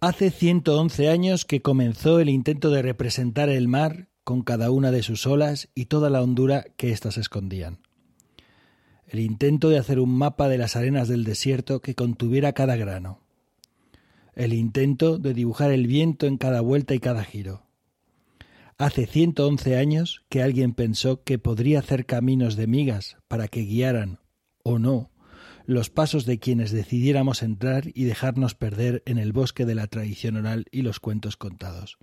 Hace 111 años que comenzó el intento de representar el mar con cada una de sus olas y toda la hondura que éstas escondían. El intento de hacer un mapa de las arenas del desierto que contuviera cada grano. El intento de dibujar el viento en cada vuelta y cada giro. Hace 111 años que alguien pensó que podría hacer caminos de migas para que guiaran, o no, los pasos de quienes decidiéramos entrar y dejarnos perder en el bosque de la tradición oral y los cuentos contados.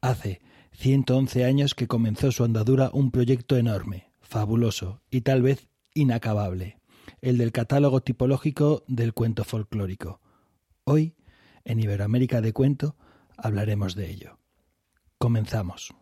Hace 111 años que comenzó su andadura un proyecto enorme, fabuloso y tal vez inacabable, el del catálogo tipológico del cuento folclórico. Hoy, en Iberoamérica de Cuento, hablaremos de ello. Comenzamos.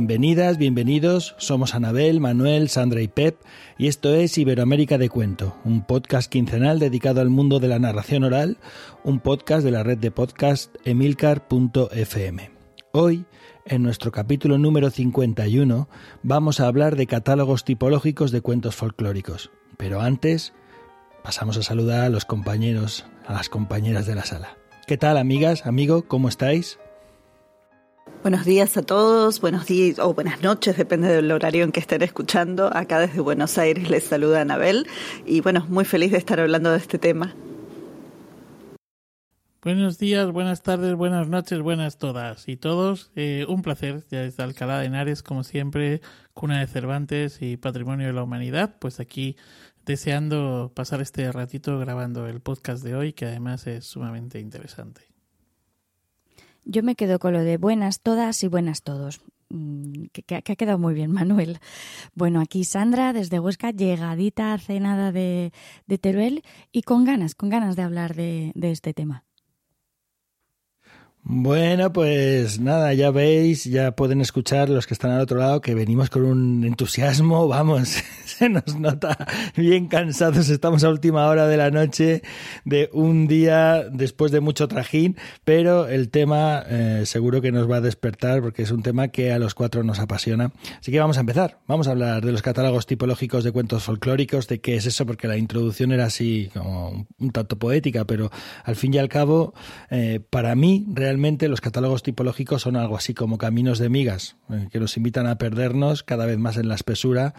Bienvenidas, bienvenidos, somos Anabel, Manuel, Sandra y Pep y esto es Iberoamérica de Cuento, un podcast quincenal dedicado al mundo de la narración oral, un podcast de la red de podcast emilcar.fm. Hoy, en nuestro capítulo número 51, vamos a hablar de catálogos tipológicos de cuentos folclóricos. Pero antes, pasamos a saludar a los compañeros, a las compañeras de la sala. ¿Qué tal, amigas, amigo? ¿Cómo estáis? Buenos días a todos, buenos días o buenas noches, depende del horario en que estén escuchando. Acá desde Buenos Aires les saluda Anabel y bueno, muy feliz de estar hablando de este tema. Buenos días, buenas tardes, buenas noches, buenas todas y todos. Eh, un placer, ya desde Alcalá de Henares, como siempre, cuna de Cervantes y patrimonio de la humanidad, pues aquí deseando pasar este ratito grabando el podcast de hoy, que además es sumamente interesante. Yo me quedo con lo de buenas todas y buenas todos. Mm, que, ha quedado muy bien, Manuel. Bueno, aquí Sandra desde Huesca, llegadita hace nada de, de Teruel y con ganas, con ganas de hablar de este tema. Bueno, pues nada, ya veis, ya pueden escuchar los que están al otro lado que venimos con un entusiasmo, vamos, se nos nota bien cansados, estamos a última hora de la noche de un día después de mucho trajín, pero el tema eh, seguro que nos va a despertar porque es un tema que a los cuatro nos apasiona. Así que vamos a empezar, vamos a hablar de los catálogos tipológicos de cuentos folclóricos, de qué es eso, porque la introducción era así como un tanto poética, pero al fin y al cabo, eh, para mí realmente realmente los catálogos tipológicos son algo así como caminos de migas, eh, que nos invitan a perdernos cada vez más en la espesura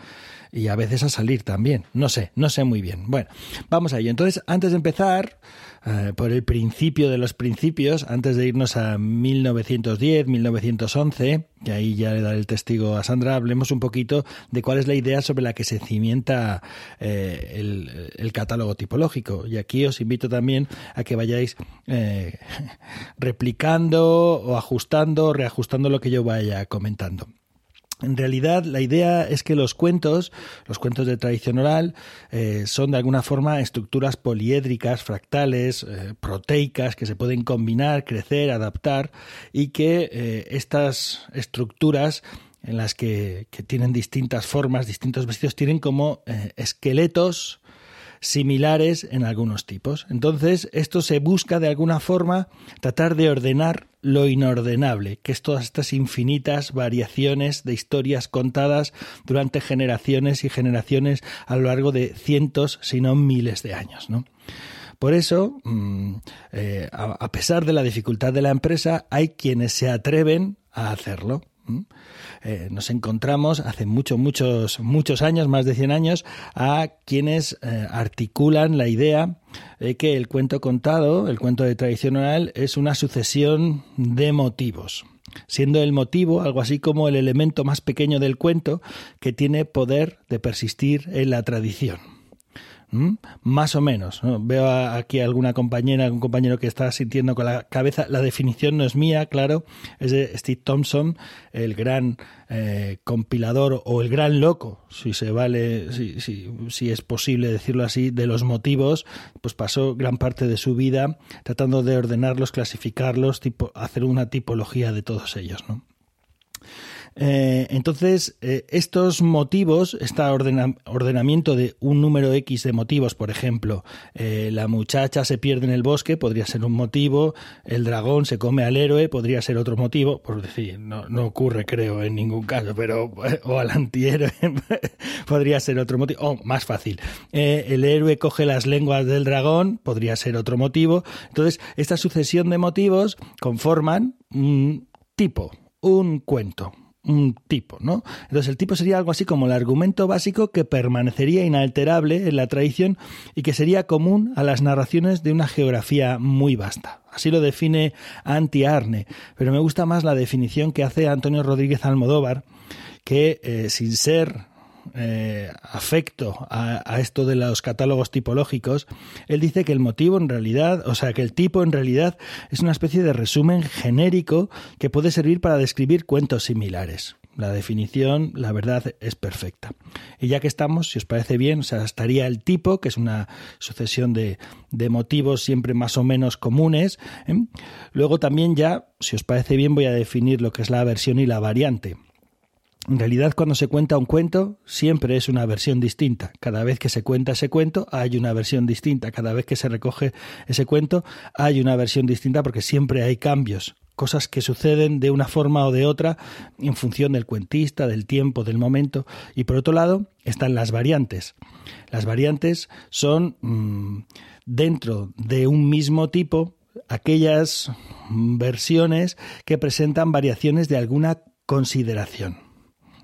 y a veces a salir también. No sé, no sé muy bien. Bueno, vamos a ello. Entonces, antes de empezar, eh, por el principio de los principios, antes de irnos a 1910, 1911, que ahí ya le daré el testigo a Sandra, hablemos un poquito de cuál es la idea sobre la que se cimienta eh, el, catálogo tipológico. Y aquí os invito también a que vayáis eh, replicando o ajustando o reajustando lo que yo vaya comentando. En realidad, la idea es que los cuentos, los cuentos de tradición oral, eh, son de alguna forma estructuras poliédricas, fractales, eh, proteicas, que se pueden combinar, crecer, adaptar, y que eh, estas estructuras en las que, que, tienen distintas formas, distintos vestidos, tienen como esqueletos similares en algunos tipos. Entonces, esto se busca de alguna forma tratar de ordenar lo inordenable, que es todas estas infinitas variaciones de historias contadas durante generaciones y generaciones a lo largo de cientos, si no miles de años, ¿no? Por eso, mm, eh, a pesar de la dificultad de la empresa, hay quienes se atreven a hacerlo. Eh, nos encontramos hace muchos, muchos, muchos años, más de 100 años, a quienes eh, articulan la idea de que el cuento contado, el cuento de tradición oral, es una sucesión de motivos siendo el motivo algo así como el elemento más pequeño del cuento que tiene poder de persistir en la tradición. Más o menos. Veo aquí alguna compañera, algún compañero que está sintiendo con la cabeza. La definición no es mía, claro, es de Steve Thompson, el gran eh, compilador o el gran loco, si se vale, si, si, es posible decirlo así, de los motivos, pues pasó gran parte de su vida tratando de ordenarlos, clasificarlos, tipo, hacer una tipología de todos ellos. Eh, entonces, eh, estos motivos, este ordenamiento de un número X de motivos, por ejemplo, eh, la muchacha se pierde en el bosque, podría ser un motivo, el dragón se come al héroe, podría ser otro motivo, por decir, no, ocurre creo en ningún caso, pero, o al antihéroe, podría ser otro motivo, o más fácil, el héroe coge las lenguas del dragón, podría ser otro motivo. Entonces, esta sucesión de motivos conforman un tipo, un cuento un tipo, ¿no? Entonces el tipo sería algo así como el argumento básico que permanecería inalterable en la tradición y que sería común a las narraciones de una geografía muy vasta. Así lo define Anti Arne, pero me gusta más la definición que hace Antonio Rodríguez Almodóvar, que eh, sin ser eh, afecto a, esto de los catálogos tipológicos, él dice que el motivo en realidad, o sea, que el tipo en realidad es una especie de resumen genérico que puede servir para describir cuentos similares. La definición, la verdad, es perfecta. Y ya que estamos, si os parece bien, o estaría el tipo, que es una sucesión de, de motivos siempre más o menos comunes. ¿eh? Luego también ya, si os parece bien, voy a definir lo que es la versión y la variante. En realidad, cuando se cuenta un cuento, siempre es una versión distinta. Cada vez que se cuenta ese cuento, hay una versión distinta. Cada vez que se recoge ese cuento, hay una versión distinta porque siempre hay cambios, cosas que suceden de una forma o de otra en función del cuentista, del tiempo, del momento. Y por otro lado, están las variantes. Las variantes son mm, dentro de un mismo tipo aquellas versiones que presentan variaciones de alguna consideración.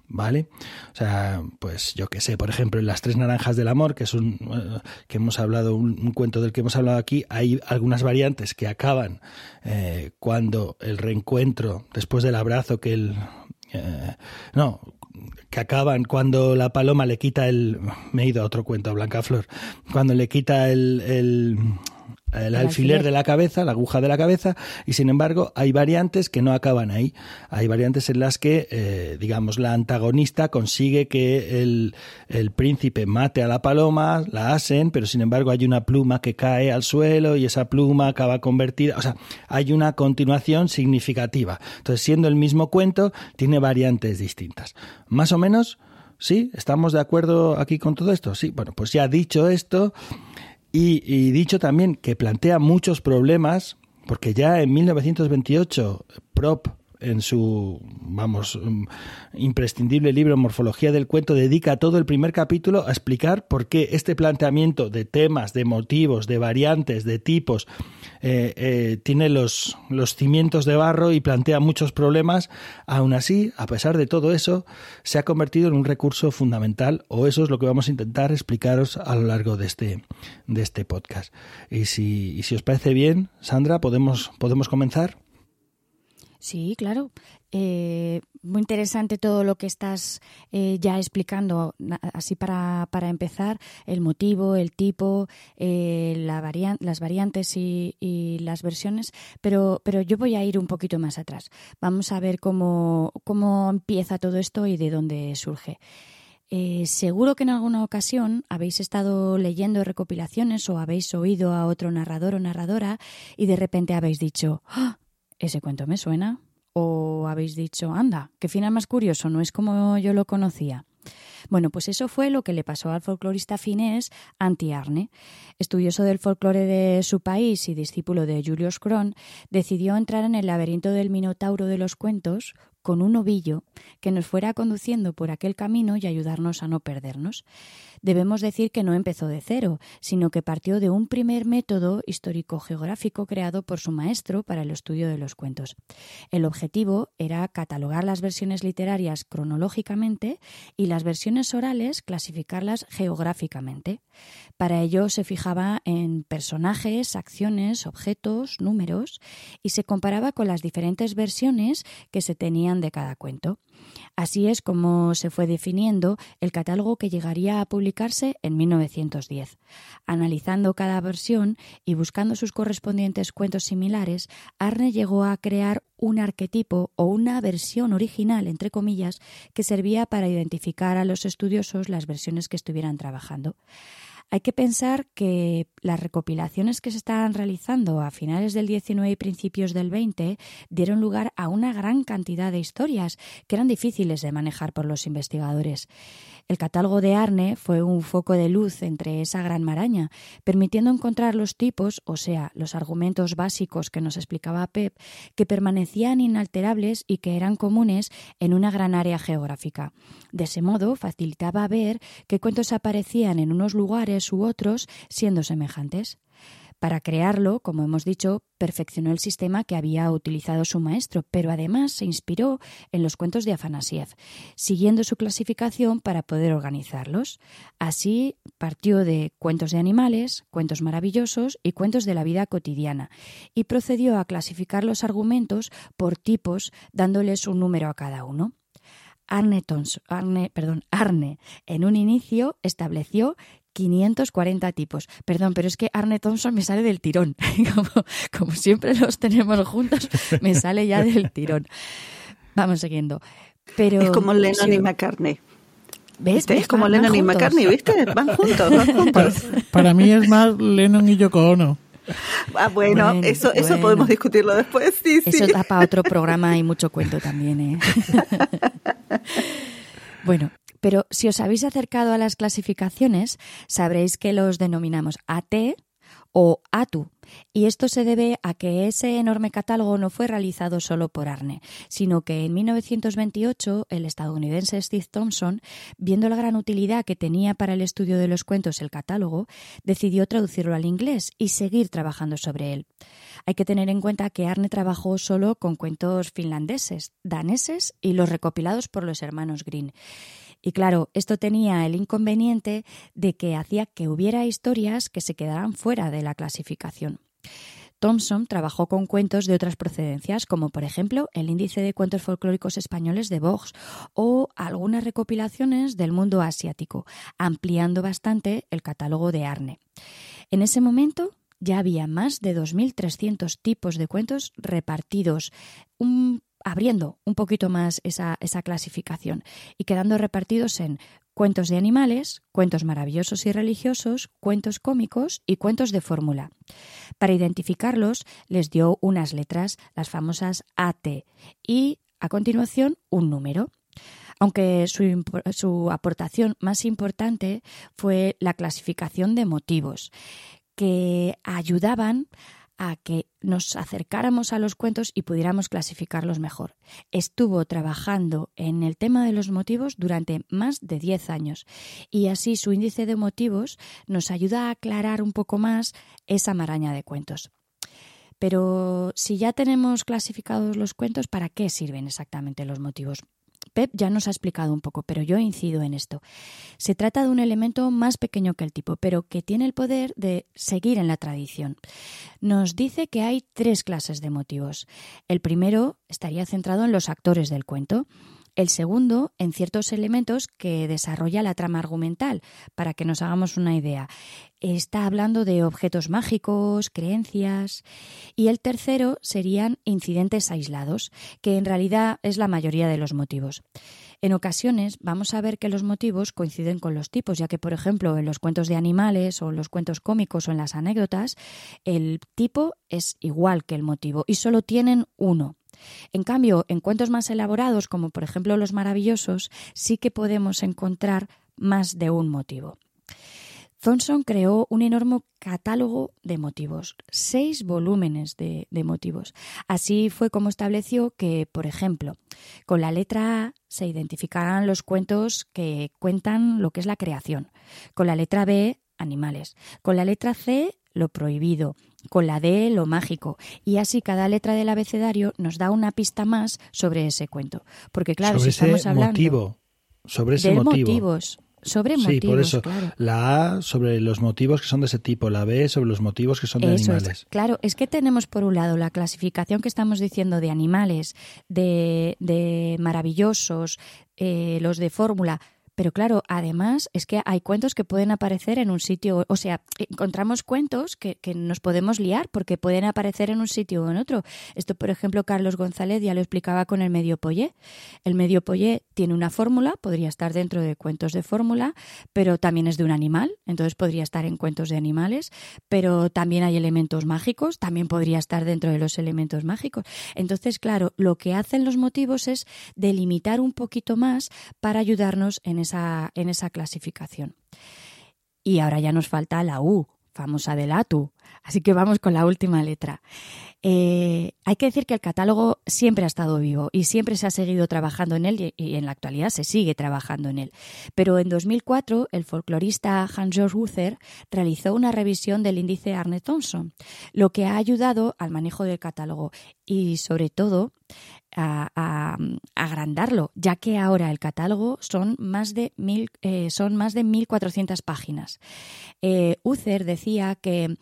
¿Vale? O sea, pues yo que sé, por ejemplo, en Las Tres Naranjas del Amor, que es un eh, que hemos hablado, un, cuento del que hemos hablado aquí, hay algunas variantes que acaban eh, cuando el reencuentro, después del abrazo que el... Eh, no, que acaban cuando la paloma le quita el... Me he ido a otro cuento, a Blanca Flor. Cuando le quita el, alfiler, de la cabeza, la aguja de la cabeza, y sin embargo hay variantes que no acaban ahí. Hay variantes en las que, eh, digamos, la antagonista consigue que el, el, príncipe mate a la paloma, la asen, pero sin embargo hay una pluma que cae al suelo y esa pluma acaba convertida. O sea, hay una continuación significativa. Entonces, siendo el mismo cuento, tiene variantes distintas. Más o menos. ¿Sí? ¿Estamos de acuerdo aquí con todo esto? Sí, bueno, pues ya dicho esto, y, dicho también que plantea muchos problemas, porque ya en 1928 Prop en su, vamos, mm, imprescindible libro Morfología del Cuento, dedica todo el primer capítulo a explicar por qué este planteamiento de temas, de motivos, de variantes, de tipos, eh, eh, tiene los, los cimientos de barro y plantea muchos problemas. Aún así, a pesar de todo eso, se ha convertido en un recurso fundamental, o eso es lo que vamos a intentar explicaros a lo largo de este, de este podcast. Y si, y si os parece bien, Sandra, ¿podemos, podemos comenzar? Sí, claro. Eh, muy interesante todo lo que estás eh, ya explicando, así para, para, empezar, el motivo, el tipo, eh, la las variantes y, las versiones, pero, pero yo voy a ir un poquito más atrás. Vamos a ver cómo, cómo empieza todo esto y de dónde surge. seguro que en alguna ocasión habéis estado leyendo recopilaciones o habéis oído a otro narrador o narradora y de repente habéis dicho, ¡Ah! Ese cuento me suena. O habéis dicho, anda, qué final más curioso, no es como yo lo conocía. Bueno, pues eso fue lo que le pasó al folclorista finés Anti-Arne. Estudioso del folclore de su país y discípulo de Julius Kron, decidió entrar en el laberinto del Minotauro de los cuentos con un ovillo que nos fuera conduciendo por aquel camino y ayudarnos a no perdernos debemos decir que no empezó de cero, sino que partió de un primer método histórico-geográfico creado por su maestro para el estudio de los cuentos. El objetivo era catalogar las versiones literarias cronológicamente y las versiones orales clasificarlas geográficamente. Para ello se fijaba en personajes, acciones, objetos, números y se comparaba con las diferentes versiones que se tenían de cada cuento. Así es como se fue definiendo el catálogo que llegaría a publicar en 1910. Analizando cada versión y buscando sus correspondientes cuentos similares, Arne llegó a crear un arquetipo o una versión original, entre comillas, que servía para identificar a los estudiosos las versiones que estuvieran trabajando. Hay que pensar que las recopilaciones que se estaban realizando a finales del XIX y principios del XX dieron lugar a una gran cantidad de historias que eran difíciles de manejar por los investigadores. El catálogo de Arne fue un foco de luz entre esa gran maraña, permitiendo encontrar los tipos, o sea, los argumentos básicos que nos explicaba Pep, que permanecían inalterables y que eran comunes en una gran área geográfica. De ese modo, facilitaba ver qué cuentos aparecían en unos lugares u otros siendo semejantes. Para crearlo, como hemos dicho, perfeccionó el sistema que había utilizado su maestro, pero además se inspiró en los cuentos de Afanasiev, siguiendo su clasificación para poder organizarlos. Así partió de cuentos de animales, cuentos maravillosos y cuentos de la vida cotidiana, y procedió a clasificar los argumentos por tipos, dándoles un número a cada uno. Arne, Arne, perdón, Arne en un inicio estableció 540 tipos. Perdón, pero es que Arne Thompson me sale del tirón. como, siempre los tenemos juntos, me sale ya del tirón. Vamos siguiendo. Pero, es como Lennon y McCartney. ¿Ves? Es como Lennon y McCartney, ¿viste? Van juntos, van juntos. Para, mí es más Lennon y Yoko Ono. Ah, bueno, eso, eso podemos discutirlo después, sí, Eso da para otro programa y mucho cuento también, ¿eh? bueno, pero si os habéis acercado a las clasificaciones, sabréis que los denominamos AT o ATU. Y esto se debe a que ese enorme catálogo no fue realizado solo por Arne, sino que en 1928 el estadounidense Steve Thompson, viendo la gran utilidad que tenía para el estudio de los cuentos el catálogo, decidió traducirlo al inglés y seguir trabajando sobre él. Hay que tener en cuenta que Arne trabajó solo con cuentos finlandeses, daneses y los recopilados por los hermanos Green. Y claro, esto tenía el inconveniente de que hacía que hubiera historias que se quedaran fuera de la clasificación. Thompson trabajó con cuentos de otras procedencias, como por ejemplo el índice de cuentos folclóricos españoles de Vox o algunas recopilaciones del mundo asiático, ampliando bastante el catálogo de Arne. En ese momento ya había más de 2.300 tipos de cuentos repartidos, un abriendo un poquito más esa, esa clasificación y quedando repartidos en cuentos de animales, cuentos maravillosos y religiosos, cuentos cómicos y cuentos de fórmula. Para identificarlos les dio unas letras, las famosas AT, y a continuación un número. Aunque su, su aportación más importante fue la clasificación de motivos, que ayudaban a que nos acercáramos a los cuentos y pudiéramos clasificarlos mejor. Estuvo trabajando en el tema de los motivos durante más de 10 años y así su índice de motivos nos ayuda a aclarar un poco más esa maraña de cuentos. Pero si ya tenemos clasificados los cuentos, ¿para qué sirven exactamente los motivos? Pep ya nos ha explicado un poco, pero yo incido en esto. Se trata de un elemento más pequeño que el tipo, pero que tiene el poder de seguir en la tradición. Nos dice que hay tres clases de motivos. El primero estaría centrado en los actores del cuento. El segundo, en ciertos elementos que desarrolla la trama argumental, para que nos hagamos una idea. Está hablando de objetos mágicos, creencias. Y el tercero serían incidentes aislados, que en realidad es la mayoría de los motivos. En ocasiones vamos a ver que los motivos coinciden con los tipos, ya que, por ejemplo, en los cuentos de animales o en los cuentos cómicos o en las anécdotas, el tipo es igual que el motivo y solo tienen uno. En cambio, en cuentos más elaborados, como por ejemplo los maravillosos, sí que podemos encontrar más de un motivo. Thompson creó un enorme catálogo de motivos, seis volúmenes de, de, motivos. Así fue como estableció que, por ejemplo, con la letra A se identificarán los cuentos que cuentan lo que es la creación, con la letra B, animales, con la letra C, lo prohibido, con la D lo mágico y así cada letra del abecedario nos da una pista más sobre ese cuento. Porque claro, sobre si estamos ese hablando motivo, sobre ese motivo. motivos, sobre Sí, motivos, por eso. claro. La A sobre los motivos que son de ese tipo, la B sobre los motivos que son de Eso animales. es. Claro, es que tenemos por un lado la clasificación que estamos diciendo de animales, de, de maravillosos, eh, los de fórmula, Pero claro, además es que hay cuentos que pueden aparecer en un sitio, o sea, encontramos cuentos que, nos podemos liar porque pueden aparecer en un sitio o en otro. Esto, por ejemplo, Carlos González ya lo explicaba con el medio pollé. El medio pollé tiene una fórmula, podría estar dentro de cuentos de fórmula, pero también es de un animal, entonces podría estar en cuentos de animales, pero también hay elementos mágicos, también podría estar dentro de los elementos mágicos. Entonces, claro, lo que hacen los motivos es delimitar un poquito más para ayudarnos en en esa clasificación. Y ahora ya nos falta la U, famosa de la TU. Así que vamos con la última letra. Eh, hay que decir que el catálogo siempre ha estado vivo y siempre se ha seguido trabajando en él y, en la actualidad se sigue trabajando en él. Pero en 2004 el folclorista Hans-Georg Uther realizó una revisión del índice Arne Thompson, lo que ha ayudado al manejo del catálogo y sobre todo a, agrandarlo, ya que ahora el catálogo son más de mil, eh, son más de 1.400 páginas. Eh, Uther decía que,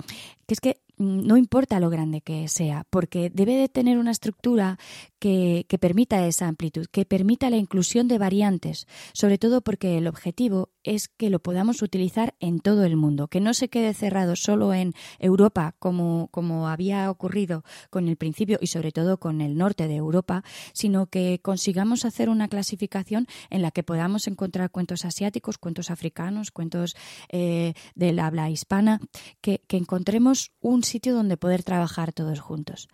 que es que Mm, no importa lo grande que sea, porque debe de tener una estructura que, permita esa amplitud, que permita la inclusión de variantes, sobre todo porque el objetivo es que lo podamos utilizar en todo el mundo, que no se quede cerrado solo en Europa, como, como había ocurrido con el principio y sobre todo con el norte de Europa, sino que consigamos hacer una clasificación en la que podamos encontrar cuentos asiáticos, cuentos africanos, cuentos eh, del habla hispana, que, que encontremos un sitio donde poder trabajar todos juntos.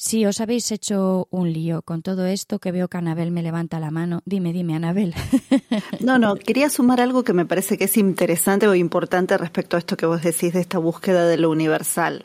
Si os habéis hecho un lío con todo esto, que veo que Anabel me levanta la mano, dime, dime, Anabel. No, no, quería sumar algo que me parece que es interesante o importante respecto a esto que vos decís de esta búsqueda de lo universal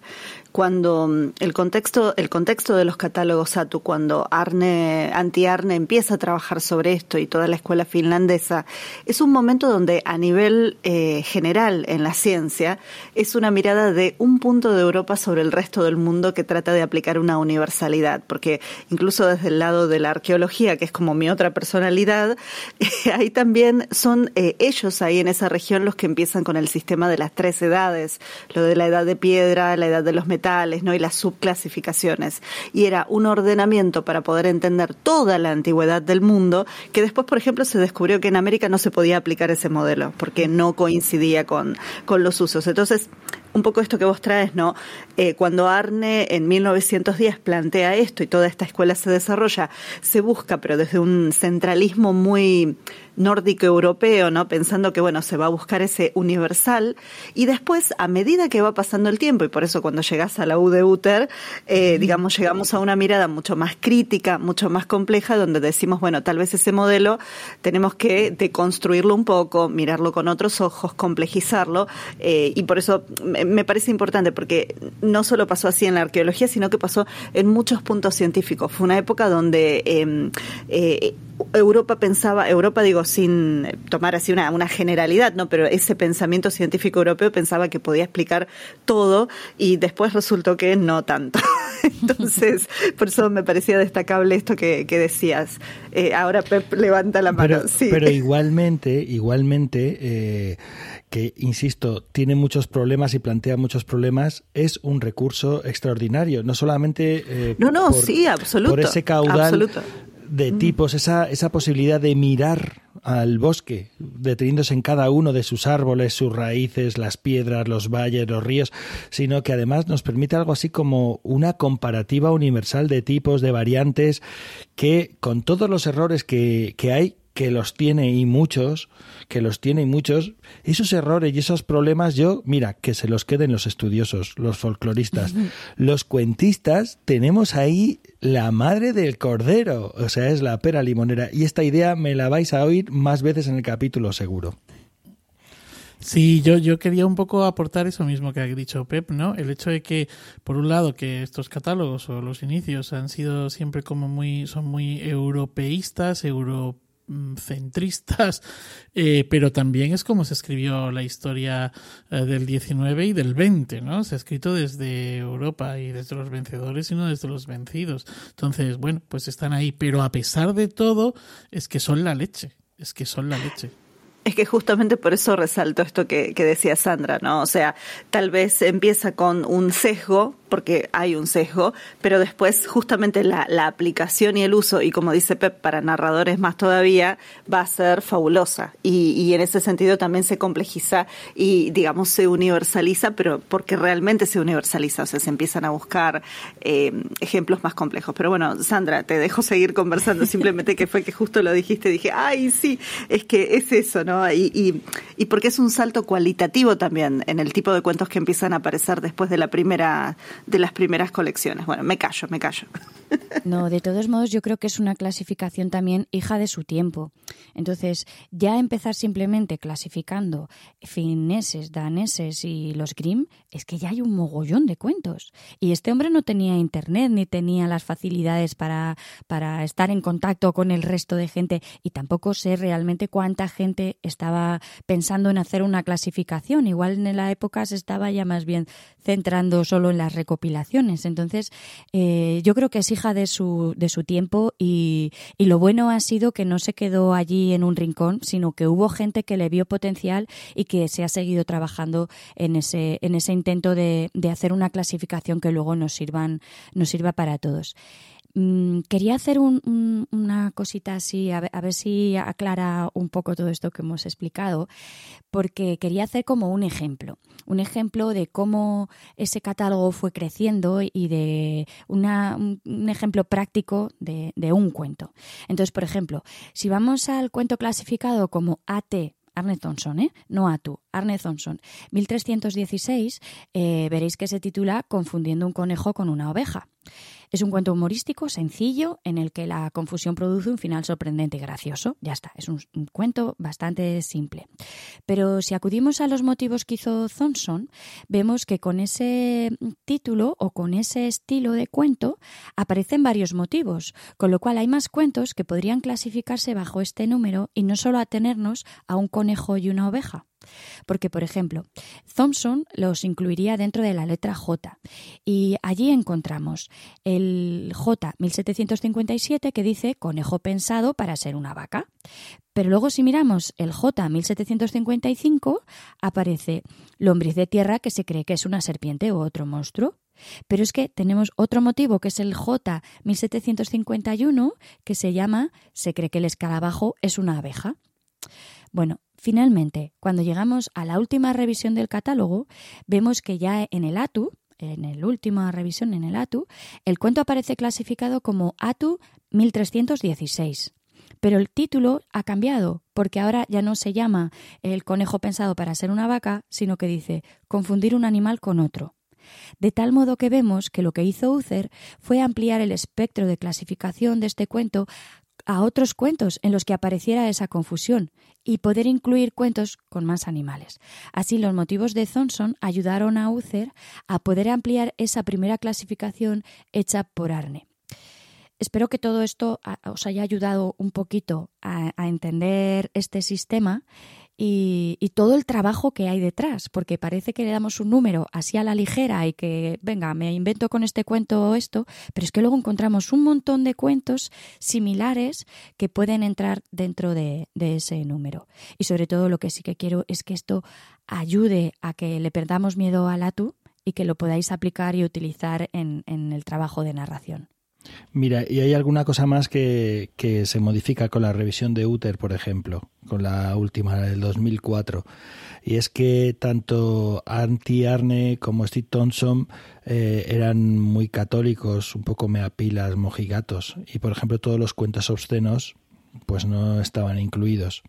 cuando mm, el contexto, el contexto de los catálogos ATU, cuando Arne, Anti-Arne empieza a trabajar sobre esto y toda la escuela finlandesa, es un momento donde a nivel eh, general en la ciencia es una mirada de un punto de Europa sobre el resto del mundo que trata de aplicar una universalidad, porque incluso desde el lado de la arqueología, que es como mi otra personalidad, ahí también son eh, ellos ahí en esa región los que empiezan con el sistema de las tres edades, lo de la edad de piedra, la edad de los metales, ¿no? y las subclasificaciones. Y era un ordenamiento para poder entender toda la antigüedad del mundo, que después, por ejemplo, se descubrió que en América no se podía aplicar ese modelo, porque no coincidía con, con los usos. Entonces, un poco esto que vos traes, ¿no? Eh, cuando Arne en 1910 plantea esto y toda esta escuela se desarrolla, se busca, pero desde un centralismo muy nórdico europeo, ¿no? Pensando que, bueno, se va a buscar ese universal. Y después, a medida que va pasando el tiempo, y por eso cuando llegas a la U de Uther, eh, digamos, llegamos a una mirada mucho más crítica, mucho más compleja, donde decimos, bueno, tal vez ese modelo tenemos que deconstruirlo un poco, mirarlo con otros ojos, complejizarlo, eh, y por eso me parece importante porque no solo pasó así en la arqueología, sino que pasó en muchos puntos científicos. Fue una época donde em, eh, Europa pensaba, Europa digo sin tomar así una, una generalidad, ¿no? Pero ese pensamiento científico europeo pensaba que podía explicar todo y después resultó que no tanto. Entonces, por eso me parecía destacable esto que, decías. Eh, ahora Pep levanta la mano. Pero, sí. pero igualmente, igualmente, eh, que, insisto, tiene muchos problemas y plantea muchos problemas, es un recurso extraordinario. No solamente eh, no, no, sí, absoluto, por ese caudal de mm. tipos, esa, esa posibilidad de mirar al bosque, deteniéndose en cada uno de sus árboles, sus raíces, las piedras, los valles, los ríos, sino que además nos permite algo así como una comparativa universal de tipos, de variantes, que con todos los errores que, que hay, que los tiene y muchos, que los tiene y muchos, esos errores y esos problemas yo, mira, que se los queden los estudiosos, los folcloristas. Los cuentistas tenemos ahí la madre del cordero, o sea, es la pera limonera. Y esta idea me la vais a oír más veces en el capítulo seguro. Sí, yo, yo quería un poco aportar eso mismo que ha dicho Pep, ¿no? El hecho de que, por un lado, que estos catálogos o los inicios han sido siempre como muy, son muy europeístas, euro centristas, eh, pero también es como se escribió la historia eh, del 19 y del 20, ¿no? Se ha escrito desde Europa y desde los vencedores y no desde los vencidos. Entonces, bueno, pues están ahí, pero a pesar de todo, es que son la leche, es que son la leche. Es que justamente por eso resalto esto que, que decía Sandra, ¿no? O sea, tal vez empieza con un sesgo porque hay un sesgo, pero después justamente la, aplicación y el uso, y como dice Pep, para narradores más todavía, va a ser fabulosa. Y, y en ese sentido también se complejiza y, digamos, se universaliza, pero porque realmente se universaliza, o sea, se empiezan a buscar eh, ejemplos más complejos. Pero bueno, Sandra, te dejo seguir conversando, simplemente que fue que justo lo dijiste, dije, ay, sí, es que es eso, ¿no? Y, y, y porque es un salto cualitativo también en el tipo de cuentos que empiezan a aparecer después de la primera, de las primeras colecciones. Bueno, me callo, me callo. No, de todos modos yo creo que es una clasificación también hija de su tiempo. Entonces, ya empezar simplemente clasificando fineses, daneses y los Grimm, es que ya hay un mogollón de cuentos. Y este hombre no tenía internet ni tenía las facilidades para, para estar en contacto con el resto de gente y tampoco sé realmente cuánta gente estaba pensando en hacer una clasificación. Igual en la época se estaba ya más bien centrando solo en las recopilaciones. Entonces, eh, yo creo que es hija de su, de su tiempo y, y lo bueno ha sido que no se quedó allí en un rincón, sino que hubo gente que le vio potencial y que se ha seguido trabajando en ese, en ese intento de, de hacer una clasificación que luego nos, sirvan, nos sirva para todos. Mm, quería hacer un, un, una cosita así, a ver, a ver, si aclara un poco todo esto que hemos explicado, porque quería hacer como un ejemplo, un ejemplo de cómo ese catálogo fue creciendo y de un, ejemplo práctico de, un cuento. Entonces, por ejemplo, si vamos al cuento clasificado como AT Arne Thompson, ¿eh? no Atu, Arne Thompson, 1316, eh, veréis que se titula Confundiendo un conejo con una oveja. Es un cuento humorístico, sencillo, en el que la confusión produce un final sorprendente y gracioso. Ya está, es un, cuento bastante simple. Pero si acudimos a los motivos que hizo Thompson, vemos que con ese título o con ese estilo de cuento aparecen varios motivos, con lo cual hay más cuentos que podrían clasificarse bajo este número y no solo atenernos a un conejo y una oveja. Porque, por ejemplo, Thompson los incluiría dentro de la letra J. Y allí encontramos el J 1757 que dice conejo pensado para ser una vaca. Pero luego si miramos el J 1755 aparece lombriz de tierra que se cree que es una serpiente o otro monstruo. Pero es que tenemos otro motivo que es el J 1751 que se llama se cree que el escarabajo es una abeja. Bueno, finalmente, cuando llegamos a la última revisión del catálogo, vemos que ya en el ATU, en la última revisión en el ATU, el cuento aparece clasificado como ATU 1316. Pero el título ha cambiado, porque ahora ya no se llama el conejo pensado para ser una vaca, sino que dice confundir un animal con otro. De tal modo que vemos que lo que hizo Uther fue ampliar el espectro de clasificación de este cuento a otros cuentos en los que apareciera esa confusión y poder incluir cuentos con más animales. Así, los motivos de Thompson ayudaron a Uther a poder ampliar esa primera clasificación hecha por Arne. Espero que todo esto os haya ayudado un poquito a, a entender este sistema y, y, todo el trabajo que hay detrás, porque parece que le damos un número así a la ligera y que, venga, me invento con este cuento esto, pero es que luego encontramos un montón de cuentos similares que pueden entrar dentro de, de ese número. Y sobre todo lo que sí que quiero es que esto ayude a que le perdamos miedo al ATU y que lo podáis aplicar y utilizar en, en el trabajo de narración. Mira, y hay alguna cosa más que, que, se modifica con la revisión de Uther, por ejemplo, con la última del 2004. Y es que tanto Anti Arne como Steve Thompson eh, eran muy católicos, un poco meapilas, mojigatos. Y por ejemplo, todos los cuentos obscenos pues no estaban incluidos.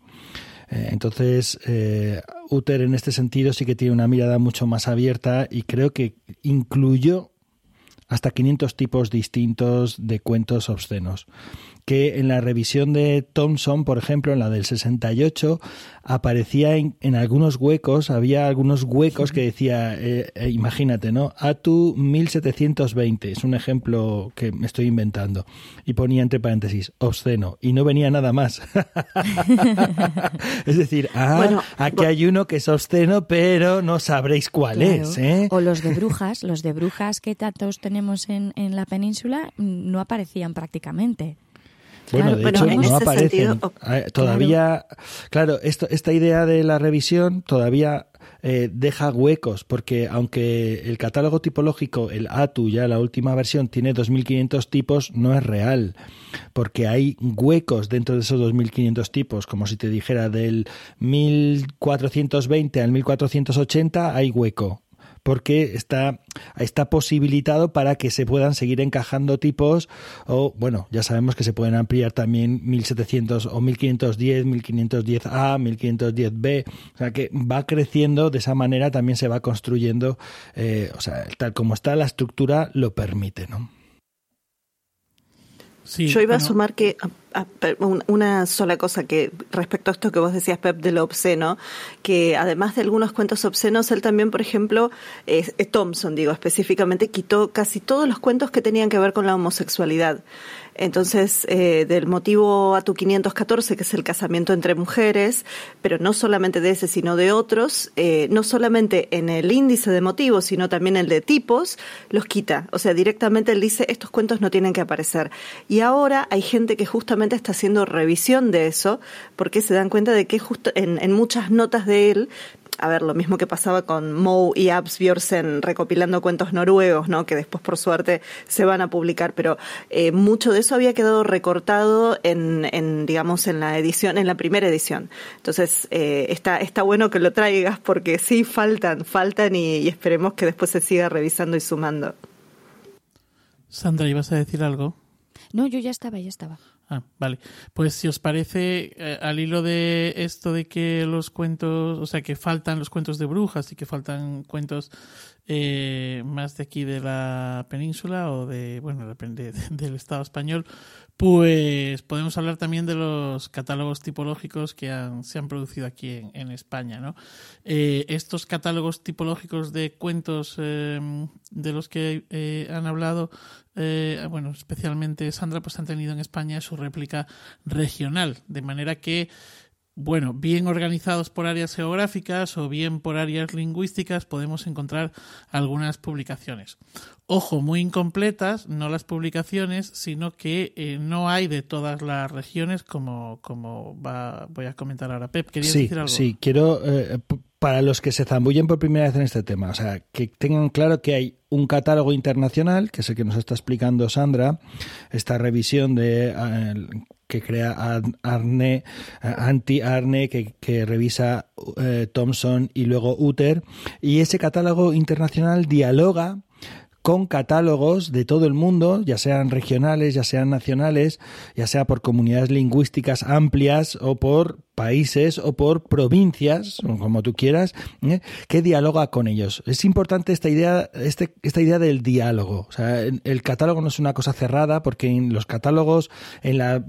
Eh, entonces, eh, Uther en este sentido sí que tiene una mirada mucho más abierta y creo que incluyó hasta 500 tipos distintos de cuentos obscenos. Que en la revisión de Thompson, por ejemplo, en la del 68, aparecía en, en algunos huecos, había algunos huecos que decía, eh, eh, imagínate, ¿no? Atu 1720, es un ejemplo que me estoy inventando. Y ponía entre paréntesis, obsceno, y no venía nada más. es decir, ah, bueno, aquí bueno. hay uno que es obsceno, pero no sabréis cuál claro. es. ¿eh? O los de brujas, los de brujas que tantos tenemos en, en la península, no aparecían prácticamente. Bueno, claro, de hecho, no aparecen. Sentido, todavía, claro, claro esto, esta idea de la revisión todavía eh, deja huecos, porque aunque el catálogo tipológico, el ATU, ya la última versión, tiene 2.500 tipos, no es real, porque hay huecos dentro de esos 2.500 tipos, como si te dijera del 1420 al 1480 hay hueco porque está, está posibilitado para que se puedan seguir encajando tipos o, bueno, ya sabemos que se pueden ampliar también 1700 o 1510, 1510A, 1510B, o sea que va creciendo, de esa manera también se va construyendo, eh, o sea, tal como está la estructura lo permite, ¿no? Yo iba a sumar que una sola cosa que respecto a esto que vos decías, Pep, de lo obsceno, que además de algunos cuentos obscenos, él también, por ejemplo, Thompson, digo, específicamente, quitó casi todos los cuentos que tenían que ver con la homosexualidad. Entonces, eh, del motivo ATU 514, que es el casamiento entre mujeres, pero no solamente de ese, sino de otros, eh, no solamente en el índice de motivos, sino también el de tipos, los quita. O sea, directamente él dice, estos cuentos no tienen que aparecer. Y ahora hay gente que justamente está haciendo revisión de eso, porque se dan cuenta de que justo en, en muchas notas de él a ver, lo mismo que pasaba con Moe y Abs Björsen recopilando cuentos noruegos, ¿no? Que después, por suerte, se van a publicar, pero eh, mucho de eso había quedado recortado en, en, digamos, en la edición, en la primera edición. Entonces, eh, está, está bueno que lo traigas porque sí faltan, faltan y, y esperemos que después se siga revisando y sumando. Sandra, ¿ibas a decir algo? No, yo ya estaba, ya estaba. Ah, vale. Pues si os parece, eh, al hilo de esto de que los cuentos, o sea, que faltan los cuentos de brujas y que faltan cuentos eh, más de aquí de la península o de, bueno, depende del Estado español, pues podemos hablar también de los catálogos tipológicos que se han producido aquí en, España. Eh, estos catálogos tipológicos de cuentos de los que han hablado eh, bueno, especialmente Sandra, pues han tenido en España su réplica regional, de manera que, bueno, bien organizados por áreas geográficas o bien por áreas lingüísticas, podemos encontrar algunas publicaciones. Ojo, muy incompletas, no las publicaciones, sino que eh, no hay de todas las regiones, como, como va, voy a comentar ahora. Pep, ¿querías decir algo? Sí, quiero eh, para los que se zambullen por primera vez en este tema, o sea, que tengan claro que hay un catálogo internacional, que es el que nos está explicando Sandra, esta revisión de eh, que crea Arne, eh, Anti-Arne, que, revisa eh, Thomson y luego Uter, y ese catálogo internacional dialoga con catálogos de todo el mundo, ya sean regionales, ya sean nacionales, ya sea por comunidades lingüísticas amplias o por países o por provincias, como tú quieras, ¿eh? que dialoga con ellos. Es importante esta idea, este, esta idea del diálogo. El catálogo no es una cosa cerrada porque en los catálogos, en la,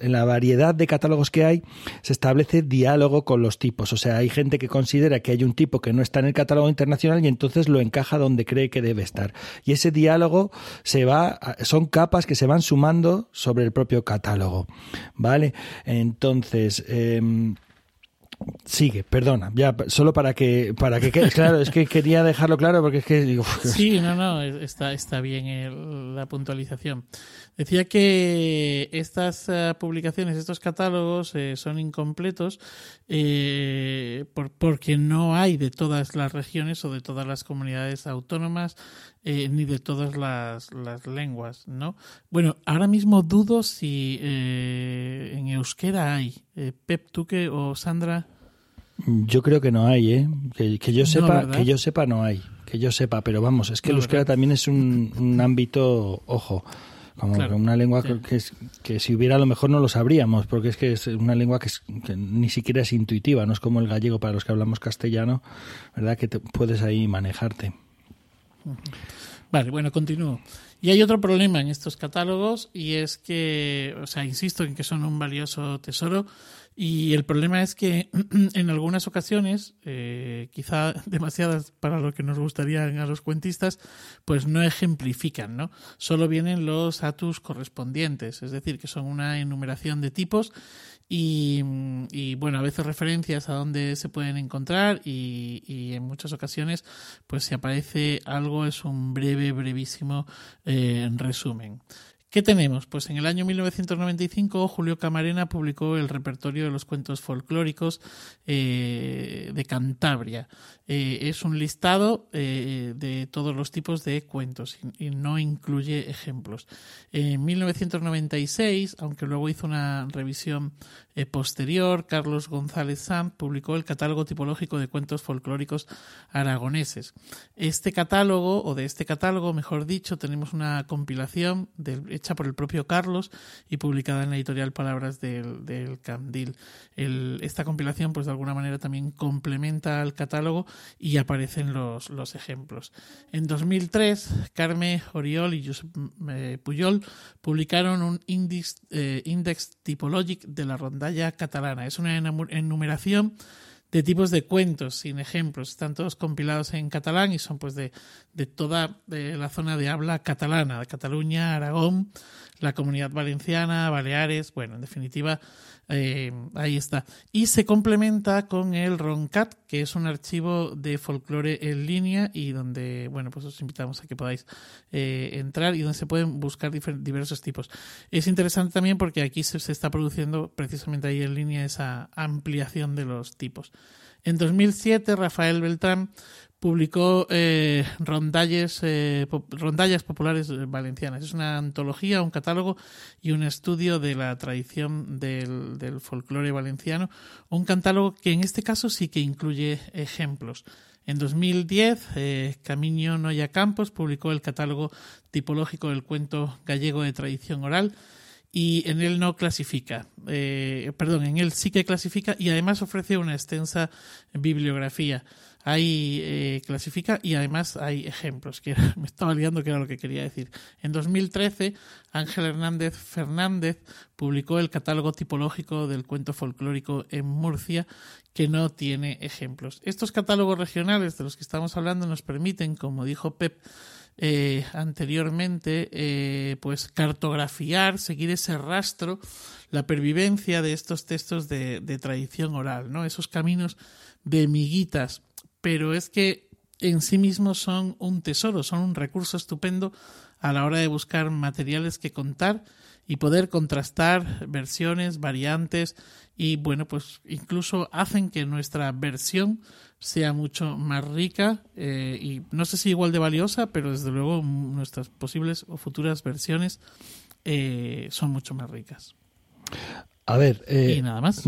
en la variedad de catálogos que hay, se establece diálogo con los tipos. O sea, hay gente que considera que hay un tipo que no está en el catálogo internacional y entonces lo encaja donde cree que debe estar. Y ese diálogo se va, son capas que se van sumando sobre el propio catálogo. ¿Vale? Entonces, eh, Em, sigue, perdona, ya solo para que para que claro, es que quería dejarlo claro porque es que sí, no, no, está está bien la puntualización. Decía que estas eh, publicaciones, estos catálogos eh, son incompletos eh, porque no hay de todas las regiones o de todas las comunidades autónomas ni de todas las, las, lenguas, ¿no? Bueno, ahora mismo dudo si en euskera hay. Pep, tú que o Sandra. Yo creo que no hay, ¿eh? Que, yo sepa, que yo sepa no hay, que yo sepa, pero vamos, es que el euskera también es un, un ámbito, ojo, como una lengua que, que, si hubiera a lo mejor no lo sabríamos, porque es que es una lengua que, ni siquiera es intuitiva, no es como el gallego para los que hablamos castellano, ¿verdad? Que te, puedes ahí manejarte. Vale, bueno, continúo. Y hay otro problema en estos catálogos y es que, o sea, insisto en que son un valioso tesoro y el problema es que en algunas ocasiones, eh, quizá demasiadas para lo que nos gustaría a los cuentistas, pues no ejemplifican, ¿no? Solo vienen los atus correspondientes, es decir, que son una enumeración de tipos y, y, bueno, a veces referencias a dónde se pueden encontrar y, y, en muchas ocasiones, pues si aparece algo es un breve, brevísimo eh, resumen. ¿Qué tenemos? Pues en el año 1995 Julio Camarena publicó el repertorio de los cuentos folclóricos eh, de Cantabria. Eh, es un listado eh, de todos los tipos de cuentos y, no incluye ejemplos. En 1996, aunque luego hizo una revisión posterior, Carlos González Sanz publicó el catálogo tipológico de cuentos folclóricos aragoneses. Este catálogo, o de este catálogo, mejor dicho, tenemos una compilación hecha por el propio Carlos y publicada en la editorial Palabras del, del Candil. esta compilación, pues de alguna manera también complementa al catálogo y aparecen los, los ejemplos. En 2003, Carme Oriol y Josep eh, Puyol publicaron un Index, eh, Index Typologic de la catalana. Es una enumeración de tipos de cuentos sin ejemplos. Están todos compilados en catalán y son pues de, de toda la zona de habla catalana, de Cataluña, Aragón, la comunidad valenciana, Baleares, bueno, en definitiva, eh, ahí está. Y se complementa con el RONCAT, que es un archivo de folclore en línea y donde, bueno, pues os invitamos a que podáis eh, entrar y donde se pueden buscar diversos tipos. Es interesante también porque aquí se, se está produciendo precisamente ahí en línea esa ampliación de los tipos. En 2007, Rafael Beltrán publicó eh, rondalles, eh, rondallas populares valencianas. Es una antología, un catálogo y un estudio de la tradición del, del folclore valenciano. Un catálogo que en este caso sí que incluye ejemplos. En 2010, eh, Camino Noya Campos publicó el catálogo tipológico del cuento gallego de tradición oral y en él no clasifica, eh, perdón, en él sí que clasifica y además ofrece una extensa bibliografía. Ahí eh, clasifica y además hay ejemplos, que me estaba liando que era lo que quería decir. En 2013, Ángel Hernández Fernández publicó el catálogo tipológico del cuento folclórico en Murcia, que no tiene ejemplos. Estos catálogos regionales de los que estamos hablando nos permiten, como dijo Pep, eh, anteriormente, eh, pues cartografiar, seguir ese rastro, la pervivencia de estos textos de, de tradición oral, ¿no? Esos caminos de miguitas pero es que en sí mismos son un tesoro, son un recurso estupendo a la hora de buscar materiales que contar y poder contrastar versiones, variantes y bueno, pues incluso hacen que nuestra versión sea mucho más rica eh, y no sé si igual de valiosa, pero desde luego nuestras posibles o futuras versiones eh, son mucho más ricas. A ver, eh, y nada más.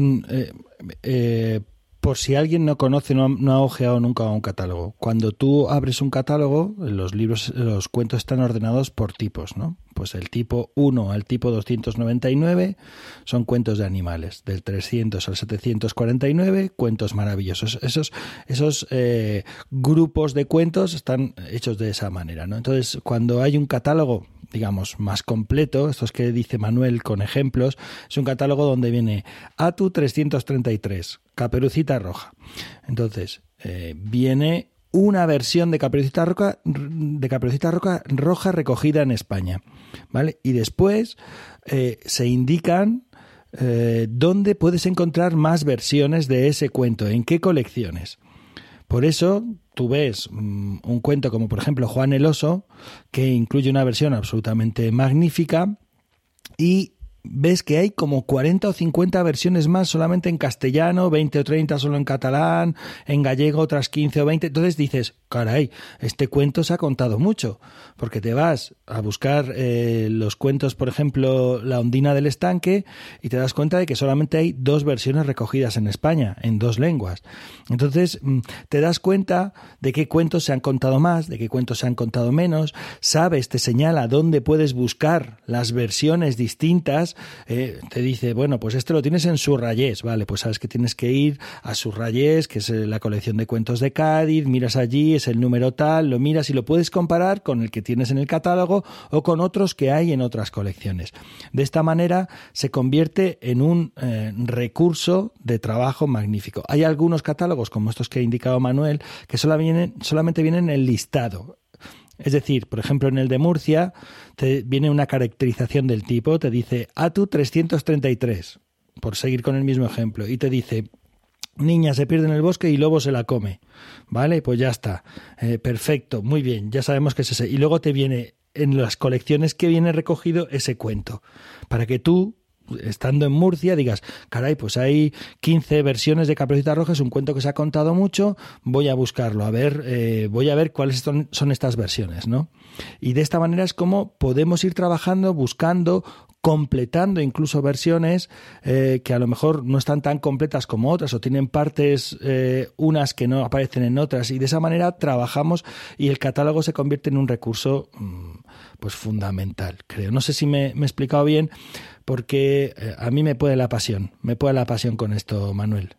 Por si alguien no conoce, no ha, ojeado nunca un catálogo. Cuando tú abres un catálogo, los libros, los cuentos están ordenados por tipos, ¿no? Pues el tipo 1 al tipo 299 son cuentos de animales. Del 300 al 749, cuentos maravillosos. Esos, esos eh, grupos de cuentos están hechos de esa manera, ¿no? Entonces, cuando hay un catálogo, digamos, más completo, estos que dice Manuel con ejemplos, es un catálogo donde viene ATU 333, Caperucita Roja. Entonces, eh, viene una versión de Caperucita Roja, de Caperucita Roja, Roja recogida en España. ¿Vale? Y después eh, se indican eh, dónde puedes encontrar más versiones de ese cuento, en qué colecciones. Por eso tú ves mm, un cuento como por ejemplo Juan el Oso, que incluye una versión absolutamente magnífica y ves que hay como 40 o 50 versiones más solamente en castellano, 20 o 30 solo en catalán, en gallego otras 15 o 20. Entonces dices, caray, este cuento se ha contado mucho, porque te vas a buscar eh, los cuentos, por ejemplo, La ondina del estanque, y te das cuenta de que solamente hay dos versiones recogidas en España, en dos lenguas. Entonces mm, te das cuenta de qué cuentos se han contado más, de qué cuentos se han contado menos, sabes, te señala dónde puedes buscar las versiones distintas, eh, te dice, bueno, pues este lo tienes en Surrayés, vale, pues sabes que tienes que ir a Surrayés, que es eh, la colección de cuentos de Cádiz, miras allí, es el número tal, lo miras y lo puedes comparar con el que tienes en el catálogo o con otros que hay en otras colecciones. De esta manera se convierte en un eh, recurso de trabajo magnífico. Hay algunos catálogos, como estos que ha indicado Manuel, que solamente vienen en el listado. Es decir, por ejemplo, en el de Murcia te viene una caracterización del tipo, te dice ATU 333, por seguir con el mismo ejemplo, y te dice niña se pierde en el bosque y lobo se la come. ¿Vale? Pues ya está. Eh, perfecto, muy bien, ya sabemos que es ese. Y luego te viene en las colecciones que viene recogido ese cuento, para que tú estando en Murcia digas, caray, pues hay 15 versiones de Caperucita Roja, es un cuento que se ha contado mucho, voy a buscarlo, a ver, eh, voy a ver cuáles son, son, estas versiones, ¿no? Y de esta manera es como podemos ir trabajando, buscando, completando incluso versiones eh, que a lo mejor no están tan completas como otras o tienen partes eh, unas que no aparecen en otras y de esa manera trabajamos y el catálogo se convierte en un recurso mm, pues fundamental creo no sé si me, me he explicado bien porque eh, a mí me puede la pasión me puede la pasión con esto Manuel.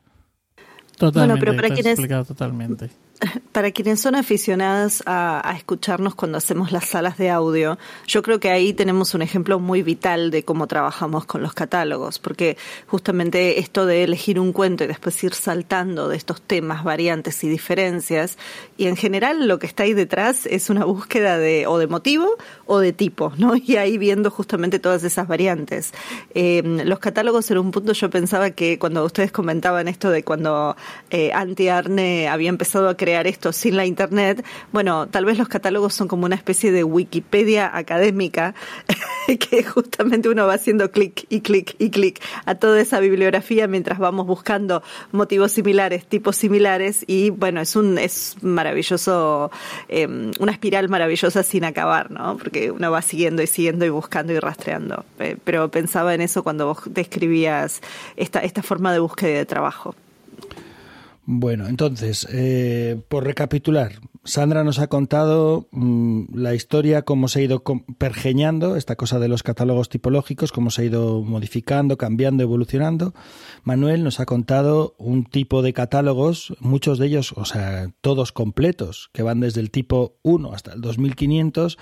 Totalmente bueno, pero para explicado totalmente para quienes son aficionadas a, escucharnos cuando hacemos las salas de audio, yo creo que ahí tenemos un ejemplo muy vital de cómo trabajamos con los catálogos, porque justamente esto de elegir un cuento y después ir saltando de estos temas, variantes y diferencias, y en general lo que está ahí detrás es una búsqueda de o de motivo o de tipo, ¿no? Y ahí viendo justamente todas esas variantes. Eh, los catálogos en un punto yo pensaba que cuando ustedes comentaban esto de cuando eh, Anti Arne había empezado a crear esto sin la Internet, bueno, tal vez los catálogos son como una especie de Wikipedia académica, que justamente uno va haciendo clic y clic y clic a toda esa bibliografía mientras vamos buscando motivos similares, tipos similares, y bueno, es un es maravilloso, em, una espiral maravillosa sin acabar, ¿no? Porque uno va siguiendo y siguiendo y buscando y rastreando. Eh, pero pensaba en eso cuando vos describías esta, esta forma de búsqueda de trabajo. Bueno, entonces, eh, por recapitular, Sandra nos ha contado mm, la historia, cómo se ha ido pergeñando, esta cosa de los catálogos tipológicos, cómo se ha ido modificando, cambiando, evolucionando. Manuel nos ha contado un tipo de catálogos, muchos de ellos, o sea, todos completos, que van desde el tipo 1 hasta el 2500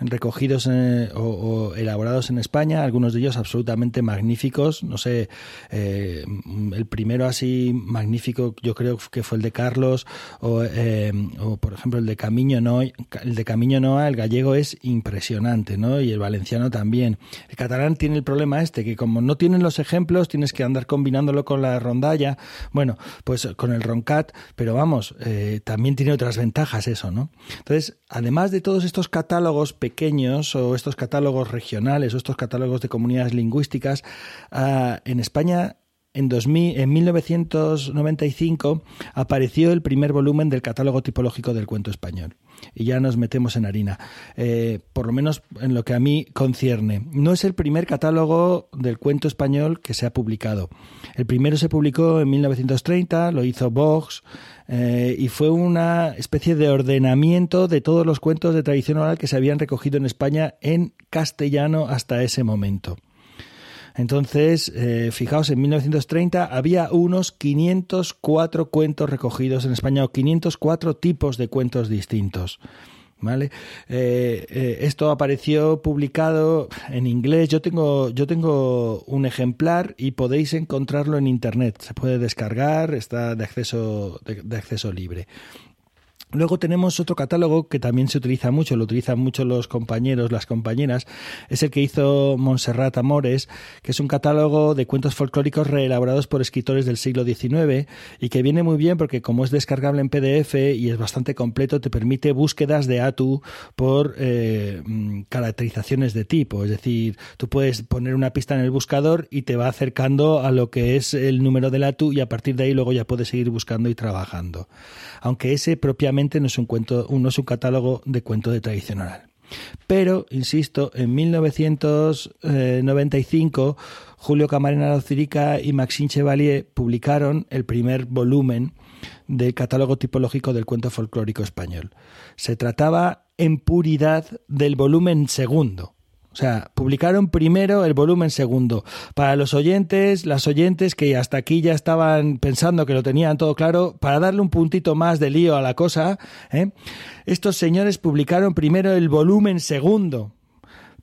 recogidos o, elaborados en España, algunos de ellos absolutamente magníficos. No sé, eh, el primero así magnífico yo creo que fue el de Carlos o, eh, por ejemplo el de Camino Noa, el de Camino Noa, el gallego es impresionante, ¿no? Y el valenciano también. El catalán tiene el problema este que como no tienen los ejemplos tienes que andar combinándolo con la rondalla, bueno, pues con el roncat, pero vamos, eh, también tiene otras ventajas eso, ¿no? Entonces, además de todos estos catálogos pequeños o estos catálogos regionales o estos catálogos de comunidades lingüísticas, ah, en España en, 2000, en 1995 apareció el primer volumen del catálogo tipológico del cuento español. Y ya nos metemos en harina, eh, por lo menos en lo que a mí concierne. No es el primer catálogo del cuento español que se ha publicado. El primero se publicó en 1930, lo hizo Vox, eh, y fue una especie de ordenamiento de todos los cuentos de tradición oral que se habían recogido en España en castellano hasta ese momento. Entonces, eh, fijaos, en 1930 había unos 504 cuentos recogidos en España o 504 tipos de cuentos distintos. ¿Vale? Eh, esto apareció publicado en inglés. Yo tengo, yo tengo un ejemplar y podéis encontrarlo en internet. Se puede descargar, está de acceso, de acceso libre. Luego tenemos otro catálogo que también se utiliza mucho, lo utilizan mucho los compañeros, las compañeras, es el que hizo Montserrat Amores, que es un catálogo de cuentos folclóricos reelaborados por escritores del siglo XIX y que viene muy bien porque como es descargable en PDF y es bastante completo, te permite búsquedas de ATU por eh, caracterizaciones de tipo, es decir, tú puedes poner una pista en el buscador y te va acercando a lo que es el número del ATU y a partir de ahí luego ya puedes seguir buscando y trabajando. Aunque ese propiamente no es un cuento, no es un catálogo de cuento de tradición oral. Pero, insisto, en 1995 Julio Camarena Locirica y Maxime Chevalier publicaron el primer volumen del catálogo tipológico del cuento folclórico español. Se trataba en puridad del volumen segundo, o sea, publicaron primero el volumen segundo. Para los oyentes, las oyentes que hasta aquí ya estaban pensando que lo tenían todo claro, para darle un puntito más de lío a la cosa, ¿eh? estos señores publicaron primero el volumen segundo.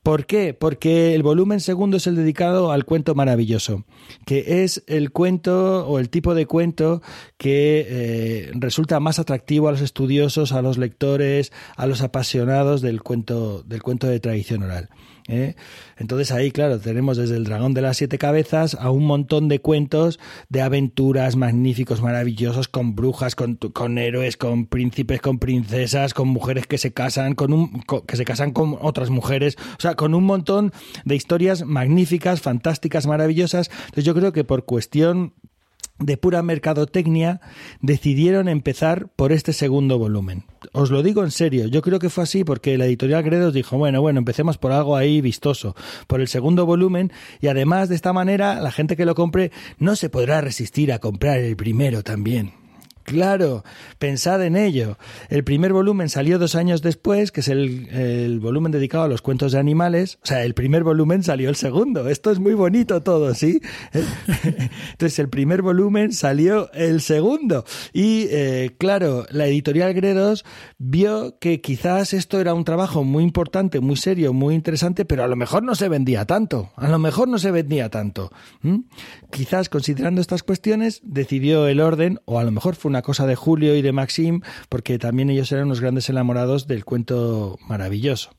¿Por qué? Porque el volumen segundo es el dedicado al cuento maravilloso, que es el cuento o el tipo de cuento que eh, resulta más atractivo a los estudiosos, a los lectores, a los apasionados del cuento, del cuento de tradición oral. ¿Eh? Entonces ahí, claro, tenemos desde el dragón de las siete cabezas a un montón de cuentos de aventuras magníficos, maravillosos, con brujas, con, con héroes, con príncipes, con princesas, con mujeres que se casan, con un, que se casan con otras mujeres, o sea, con un montón de historias magníficas, fantásticas, maravillosas. Entonces yo creo que por cuestión de pura mercadotecnia, decidieron empezar por este segundo volumen. Os lo digo en serio, yo creo que fue así porque la editorial Gredos dijo, bueno, bueno, empecemos por algo ahí vistoso, por el segundo volumen, y además de esta manera la gente que lo compre no se podrá resistir a comprar el primero también. Claro, pensad en ello. El primer volumen salió dos años después, que es el, volumen dedicado a los cuentos de animales. O sea, el primer volumen salió el segundo. Esto es muy bonito todo, ¿sí? Entonces, el primer volumen salió el segundo. Y, eh, claro, la editorial Gredos vio que quizás esto era un trabajo muy importante, muy serio, muy interesante, pero a lo mejor no se vendía tanto. A lo mejor no se vendía tanto. Quizás, considerando estas cuestiones, decidió el orden, o a lo mejor fue una cosa de Julio y de Maxim, porque también ellos eran unos grandes enamorados del cuento maravilloso.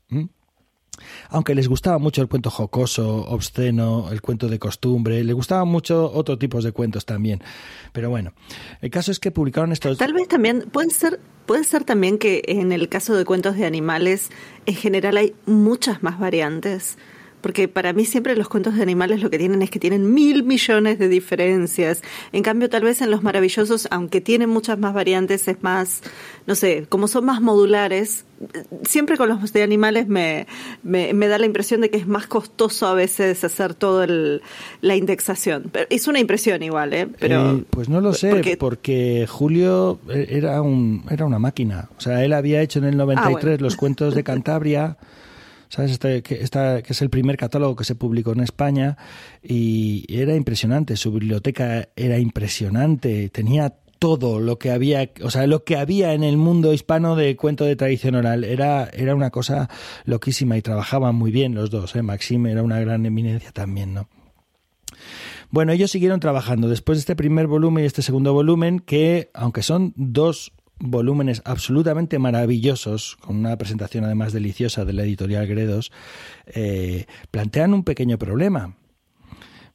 Aunque les gustaba mucho el cuento jocoso, obsceno, el cuento de costumbre, les gustaban mucho otros tipos de cuentos también. Pero bueno, el caso es que publicaron estos. Tal vez también puede ser, puede ser también que en el caso de cuentos de animales, en general hay muchas más variantes porque para mí siempre los cuentos de animales lo que tienen es que tienen mil millones de diferencias. En cambio, tal vez en los maravillosos, aunque tienen muchas más variantes, es más, no sé, como son más modulares, siempre con los de animales me, me, da la impresión de que es más costoso a veces hacer toda la indexación. Pero es una impresión igual, ¿eh? Pero, eh, pues no lo sé, porque, Julio era, un, era una máquina. O sea, él había hecho en el 93 ah, los cuentos de Cantabria. ¿sabes? Este, que, es el primer catálogo que se publicó en España y era impresionante, su biblioteca era impresionante, tenía todo lo que había, o sea, lo que había en el mundo hispano de cuento de tradición oral. Era, era una cosa loquísima y trabajaban muy bien los dos. ¿eh? Maxim era una gran eminencia también, ¿no? Bueno, ellos siguieron trabajando después de este primer volumen y este segundo volumen, que aunque son dos volúmenes absolutamente maravillosos, con una presentación además deliciosa de la editorial Gredos, eh, plantean un pequeño problema.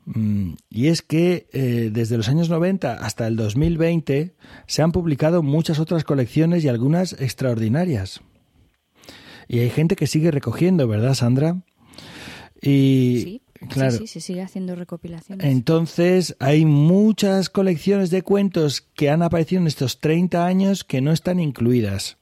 Mm, y es que eh, desde los años 90 hasta el 2020 se han publicado muchas otras colecciones y algunas extraordinarias. Y hay gente que sigue recogiendo, ¿verdad, Sandra? Y Claro. Sí, se sigue haciendo recopilaciones. Entonces, hay muchas colecciones de cuentos que han aparecido en estos 30 años que no están incluidas.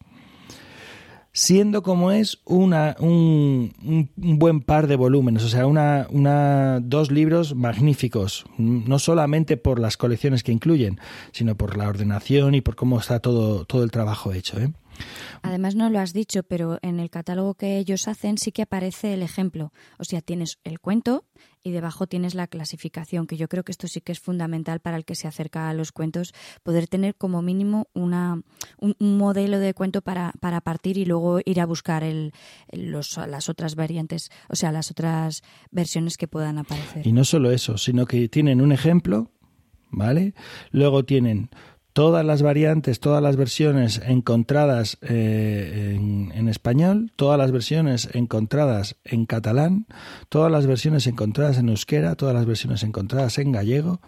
Siendo como es una, un, un buen par de volúmenes, o sea, una, una, dos libros magníficos, no solamente por las colecciones que incluyen, sino por la ordenación y por cómo está todo, todo el trabajo hecho. ¿eh? Además, no lo has dicho, pero en el catálogo que ellos hacen sí que aparece el ejemplo. O sea, tienes el cuento y debajo tienes la clasificación, que yo creo que esto sí que es fundamental para el que se acerca a los cuentos, poder tener como mínimo una, un, modelo de cuento para, para, partir y luego ir a buscar el, los, las otras variantes, o sea, las otras versiones que puedan aparecer. Y no solo eso, sino que tienen un ejemplo, ¿vale? Luego tienen todas las variantes, todas las versiones encontradas eh, en, español, todas las versiones encontradas en catalán, todas las versiones encontradas en euskera, todas las versiones encontradas en gallego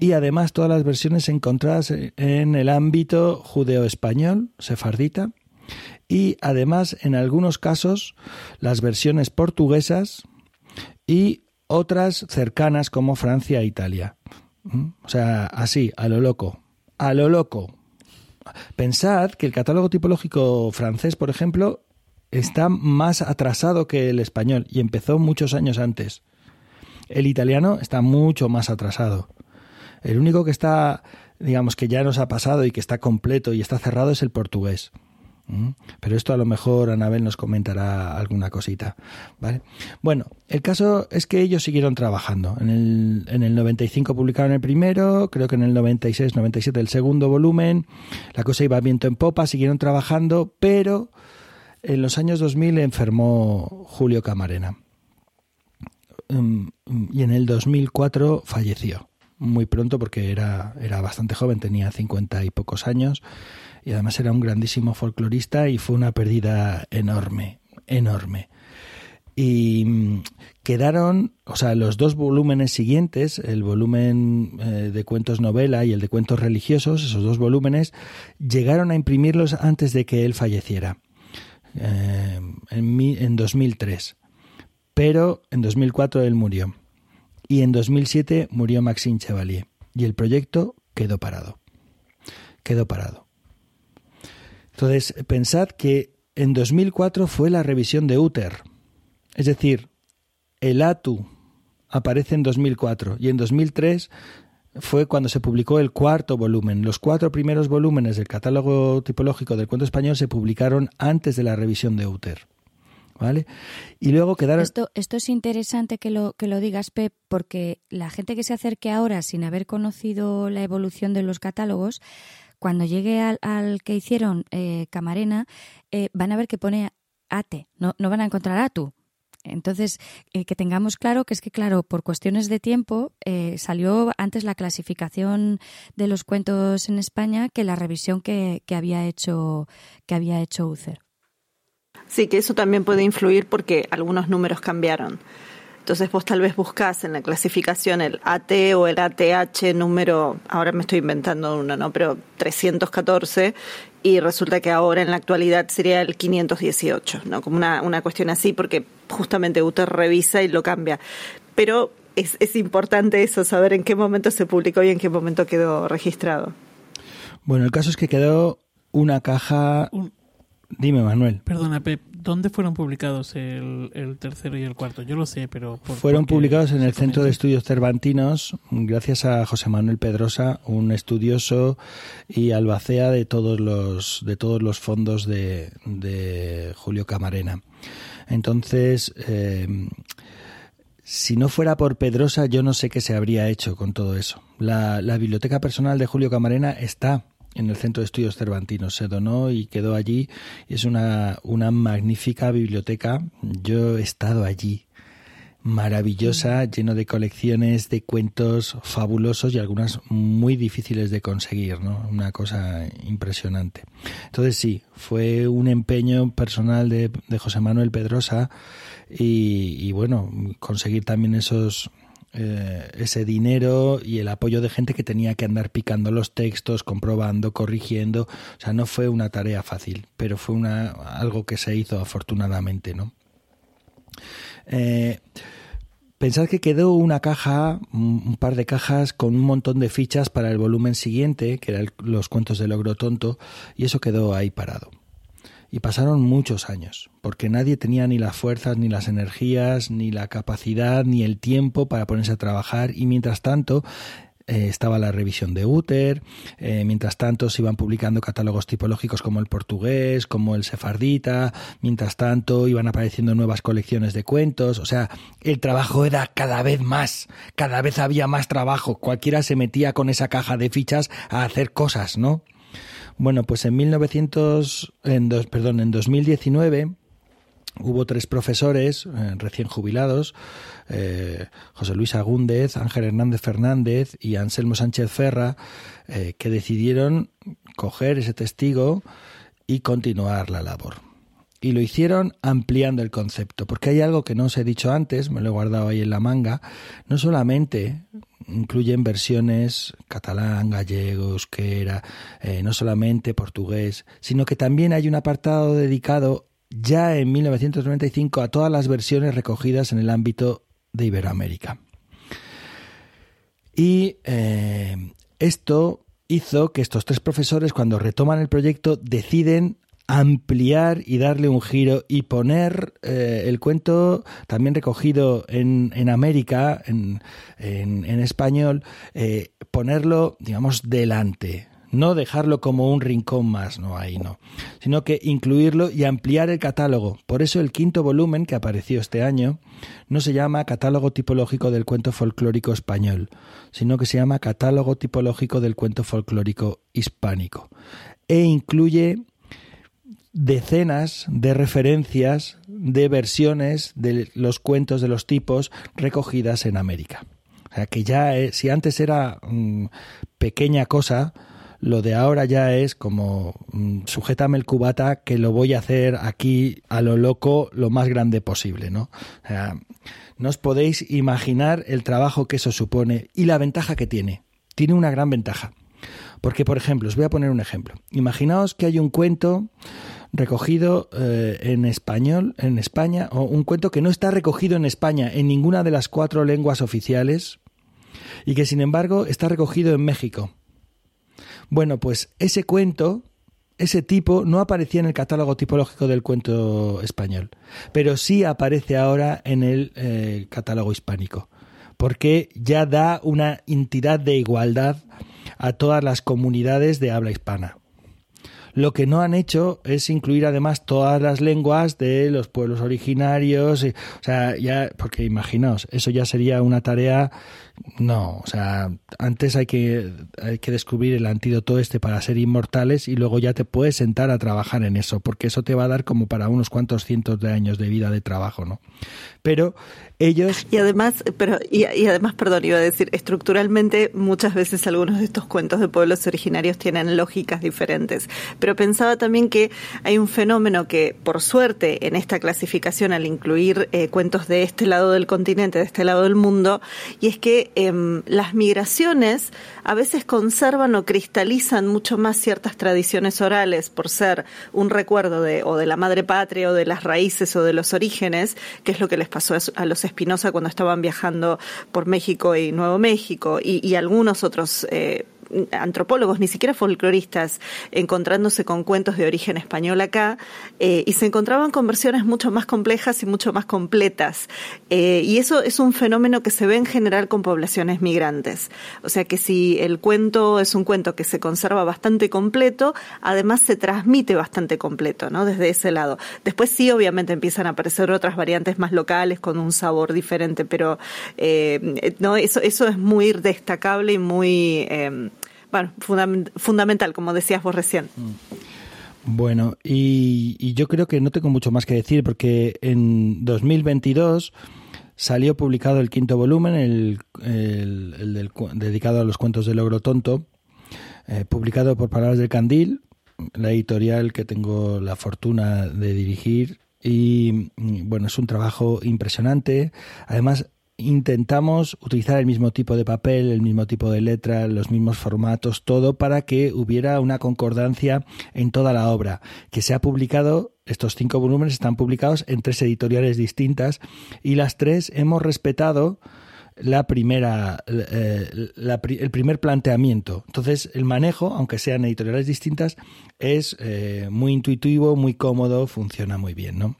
y además todas las versiones encontradas en el ámbito judeo-español, sefardita, y además en algunos casos las versiones portuguesas y otras cercanas como Francia e Italia. ¿Mm? O sea, así, a lo loco a lo loco. Pensad que el catálogo tipológico francés, por ejemplo, está más atrasado que el español y empezó muchos años antes. El italiano está mucho más atrasado. El único que está, digamos, que ya nos ha pasado y que está completo y está cerrado es el portugués. Pero esto a lo mejor Anabel nos comentará alguna cosita. ¿vale? Bueno, el caso es que ellos siguieron trabajando. En el, en el 95 publicaron el primero, creo que en el 96, 97 el segundo volumen. La cosa iba viento en popa, siguieron trabajando, pero en los años 2000 enfermó Julio Camarena. Mm, y en el 2004 falleció. Muy pronto porque era, era bastante joven, tenía 50 y pocos años y además era un grandísimo folclorista y fue una pérdida enorme, enorme. y mm, quedaron, o sea, los dos volúmenes siguientes, el volumen eh, de cuentos novela y el de cuentos religiosos, esos dos volúmenes, llegaron a imprimirlos antes de que él falleciera, eh, en, en 2003. Pero en 2004 él murió. Y en 2007 murió Maxime Chevalier. Y el proyecto quedó parado. Quedó parado. Entonces, pensad que en 2004 fue la revisión de Uther. Es decir, el ATU aparece en 2004 y en 2003 fue cuando se publicó el cuarto volumen. Los cuatro primeros volúmenes del catálogo tipológico del cuento español se publicaron antes de la revisión de Uther. ¿Vale? Y luego quedaron. Esto, esto es interesante que lo, que lo digas, Pep, porque la gente que se acerque ahora sin haber conocido la evolución de los catálogos cuando llegue al, que hicieron eh, Camarena, eh, van a ver que pone ATE, no, no van a encontrar ATU. Entonces, eh, que tengamos claro que es que, claro, por cuestiones de tiempo, salió antes la clasificación de los cuentos en España que la revisión que, que había hecho que había hecho UCER. Sí, que eso también puede influir porque algunos números cambiaron. Entonces vos tal vez buscás en la clasificación el AT o el ATH número, ahora me estoy inventando uno, ¿no? Pero 314 y resulta que ahora en la actualidad sería el 518, ¿no? Como una, una cuestión así porque justamente UTER revisa y lo cambia. Pero es, es importante eso, saber en qué momento se publicó y en qué momento quedó registrado. Bueno, el caso es que quedó una caja... Dime, Manuel. Perdona, Pep, ¿dónde fueron publicados el, tercero y el cuarto? Yo lo sé, pero... fueron publicados en el Centro de Estudios Cervantinos, gracias a José Manuel Pedrosa, un estudioso y albacea de todos los, de todos los fondos de, Julio Camarena. Entonces, eh, si no fuera por Pedrosa, yo no sé qué se habría hecho con todo eso. La, la biblioteca personal de Julio Camarena está en el Centro de Estudios Cervantinos. Se donó y quedó allí. Es una, una magnífica biblioteca. Yo he estado allí. Maravillosa, lleno de colecciones de cuentos fabulosos y algunas muy difíciles de conseguir, ¿no? Una cosa impresionante. Entonces sí, fue un empeño personal de, de José Manuel Pedrosa y, y bueno, conseguir también esos, eh, ese dinero y el apoyo de gente que tenía que andar picando los textos, comprobando, corrigiendo. O sea, no fue una tarea fácil, pero fue una, algo que se hizo afortunadamente, ¿no? Eh, pensad que quedó una caja, un par de cajas con un montón de fichas para el volumen siguiente, que eran los cuentos del logro tonto, y eso quedó ahí parado. Y pasaron muchos años, porque nadie tenía ni las fuerzas, ni las energías, ni la capacidad, ni el tiempo para ponerse a trabajar. Y mientras tanto, eh, estaba la revisión de Uther, eh, mientras tanto se iban publicando catálogos tipológicos como el portugués, como el sefardita, mientras tanto iban apareciendo nuevas colecciones de cuentos, o sea, el trabajo era cada vez más, cada vez había más trabajo, cualquiera se metía con esa caja de fichas a hacer cosas, ¿no? Bueno, pues en 1900, en dos, perdón, en 2019 hubo tres profesores eh, recién jubilados, eh, José Luis Agúndez, Ángel Hernández Fernández y Anselmo Sánchez Ferra, eh, que decidieron coger ese testigo y continuar la labor. Y lo hicieron ampliando el concepto, porque hay algo que no os he dicho antes, me lo he guardado ahí en la manga, no solamente incluyen versiones catalán, gallego, euskera, eh, no solamente portugués, sino que también hay un apartado dedicado ya en 1995 a todas las versiones recogidas en el ámbito de Iberoamérica. Y eh, esto hizo que estos tres profesores, cuando retoman el proyecto, deciden ampliar y darle un giro y poner eh, el cuento también recogido en, en América, en, en, español, eh, ponerlo, digamos, delante. No dejarlo como un rincón más, no ahí no, sino que incluirlo y ampliar el catálogo. Por eso el quinto volumen que apareció este año no se llama Catálogo tipológico del cuento folclórico español, sino que se llama Catálogo tipológico del cuento folclórico hispánico e incluye decenas de referencias de versiones de los cuentos de los tipos recogidas en América. O sea que ya, eh, si antes era mm, pequeña cosa, Lo de ahora ya es como mm, sujétame el cubata que lo voy a hacer aquí a lo loco lo más grande posible, ¿no? O sea, no os podéis imaginar el trabajo que eso supone y la ventaja que tiene. Tiene una gran ventaja. Porque, por ejemplo, os voy a poner un ejemplo. Imaginaos que hay un cuento recogido eh, en español, en España, o un cuento que no está recogido en España en ninguna de las cuatro lenguas oficiales y que sin embargo está recogido en México. Bueno, pues ese cuento, ese tipo, no aparecía en el catálogo tipológico del cuento español, pero sí aparece ahora en el eh, catálogo hispánico, porque ya da una entidad de igualdad a todas las comunidades de habla hispana. Lo que no han hecho es incluir además todas las lenguas de los pueblos originarios, o sea, ya, porque imaginaos, eso ya sería una tarea no, o sea, antes hay que, hay que descubrir el antídoto este para ser inmortales y luego ya te puedes sentar a trabajar en eso, porque eso te va a dar como para unos cuantos cientos de años de vida de trabajo, ¿no? Pero Y además, pero, y, además, perdón, iba a decir, estructuralmente muchas veces algunos de estos cuentos de pueblos originarios tienen lógicas diferentes, pero pensaba también que hay un fenómeno que, por suerte, en esta clasificación, al incluir eh, cuentos de este lado del continente, de este lado del mundo, y es que Em, las migraciones a veces conservan o cristalizan mucho más ciertas tradiciones orales por ser un recuerdo de o de la madre patria o de las raíces o de los orígenes, que es lo que les pasó a los Espinosa cuando estaban viajando por México y Nuevo México y, algunos otros eh, antropólogos, ni siquiera folcloristas, encontrándose con cuentos de origen español acá, eh, y se encontraban con versiones mucho más complejas y mucho más completas. Eh, y eso es un fenómeno que se ve en general con poblaciones migrantes. O sea que si el cuento es un cuento que se conserva bastante completo, además se transmite bastante completo, ¿no? Desde ese lado. Después sí, obviamente empiezan a aparecer otras variantes más locales con un sabor diferente, pero eh, no, eso, eso es muy destacable y muy fundamental, como decías vos recién. Mm. Bueno, y, yo creo que no tengo mucho más que decir porque en 2022 salió publicado el quinto volumen, el, el, dedicado a los cuentos del logro tonto, eh, publicado por Palabras del Candil, la editorial que tengo la fortuna de dirigir. Y bueno, es un trabajo impresionante. Además, intentamos utilizar el mismo tipo de papel, el mismo tipo de letra, los mismos formatos, todo para que hubiera una concordancia en toda la obra, que se ha publicado, estos cinco volúmenes están publicados en tres editoriales distintas y las tres hemos respetado la primera, eh, el primer planteamiento. Entonces, el manejo, aunque sean editoriales distintas, es eh, muy intuitivo, muy cómodo, funciona muy bien, ¿no?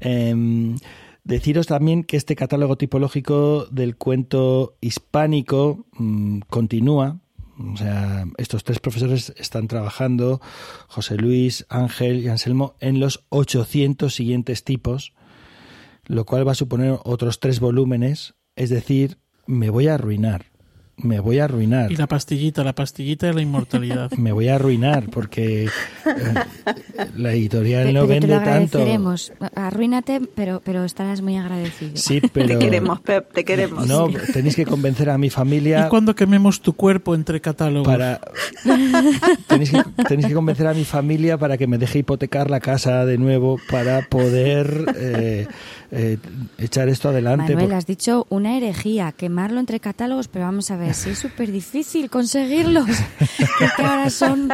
Em, Deciros también que este catálogo tipológico del cuento hispánico mm, continúa. O sea, estos tres profesores están trabajando, José Luis, Ángel y Anselmo, en los 800 siguientes tipos, lo cual va a suponer otros tres volúmenes. Es decir, me voy a arruinar me voy a arruinar. Y la pastillita, la pastillita de la inmortalidad. me voy a arruinar porque eh, la editorial no vende te tanto. Arruínate, pero, pero estarás muy agradecido. Sí, pero... Te queremos, Pep, te queremos. No, tenéis que convencer a mi familia... ¿Y cuando quememos tu cuerpo entre catálogos? Para... tenéis, que, tenéis que convencer a mi familia para que me deje hipotecar la casa de nuevo para poder... Eh, eh, echar esto adelante. Manuel, has dicho una herejía, quemarlo entre catálogos, pero vamos a ver, si es súper difícil conseguirlos. que ahora son,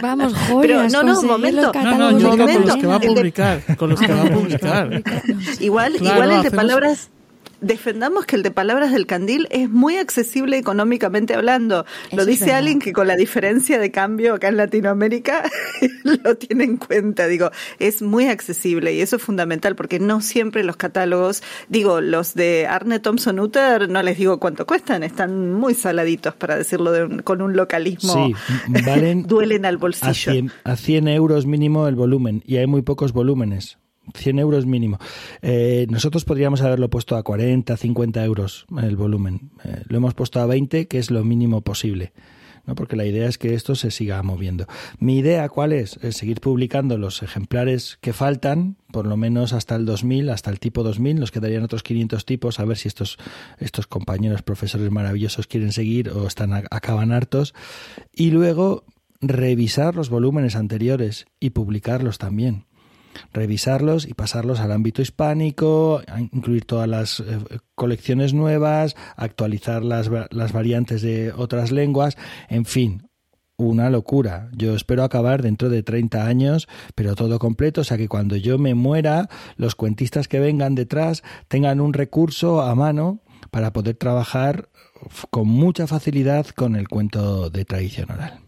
vamos, joyas. Pero, no, no, momento. No, no, yo con los que va a publicar. Con los que va a publicar. igual, igual el de palabras defendamos que el de Palabras del Candil es muy accesible económicamente hablando. lo dice alguien que con la diferencia de cambio acá en Latinoamérica lo tiene en cuenta. Digo, es muy accesible y eso es fundamental porque no siempre los catálogos, digo, los de Arne Thompson Uter, no les digo cuánto cuestan, están muy saladitos para decirlo con un localismo. Sí, valen duelen al bolsillo. a 100 euros mínimo el volumen y hay muy pocos volúmenes. 100 euros mínimo. Eh, nosotros podríamos haberlo puesto a 40, 50 euros el volumen. Eh, lo hemos puesto a 20, que es lo mínimo posible. ¿no? porque la idea es que esto se siga moviendo. Mi idea, ¿cuál es? Seguir publicando los ejemplares que faltan, por lo menos hasta el 2000, hasta el tipo 2000, nos quedarían otros 500 tipos, a ver si estos, estos compañeros profesores maravillosos quieren seguir o están acaban hartos, y luego revisar los volúmenes anteriores y publicarlos también revisarlos y pasarlos al ámbito hispánico, incluir todas las eh, colecciones nuevas, actualizar las, las variantes de otras lenguas, en fin, una locura. Yo espero acabar dentro de 30 años, pero todo completo, o sea que cuando yo me muera, los cuentistas que vengan detrás tengan un recurso a mano para poder trabajar con mucha facilidad con el cuento de tradición oral.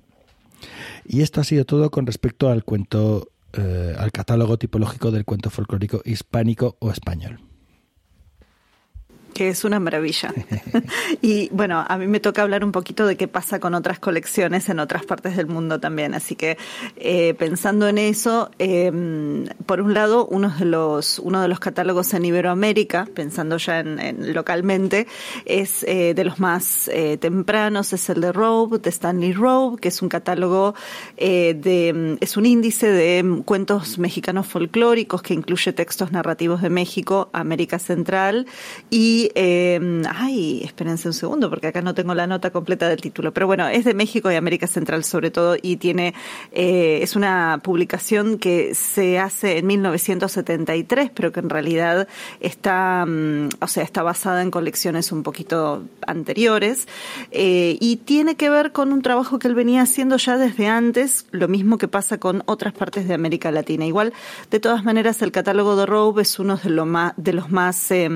Y esto ha sido todo con respecto al cuento eh, al catálogo tipológico del cuento folclórico hispánico o español que es una maravilla. y bueno, a mí me toca hablar un poquito de qué pasa con otras colecciones en otras partes del mundo también. Así que eh, pensando en eso, em, por un lado, uno de los uno de los catálogos en Iberoamérica, pensando ya en, localmente, es eh, de los más eh, tempranos, es el de Robe, de Stanley Robe, que es un catálogo de es un índice de cuentos mexicanos folclóricos que incluye textos narrativos de México, América Central y eh, ay, espérense un segundo, porque acá no tengo la nota completa del título, pero bueno, es de México y América Central sobre todo, y tiene, eh, es una publicación que se hace en 1973, pero que en realidad está, mm, o sea, está basada en colecciones un poquito anteriores, eh, y tiene que ver con un trabajo que él venía haciendo ya desde antes, lo mismo que pasa con otras partes de América Latina. Igual, de todas maneras, el catálogo de Robe es uno de, lo más, de los más eh,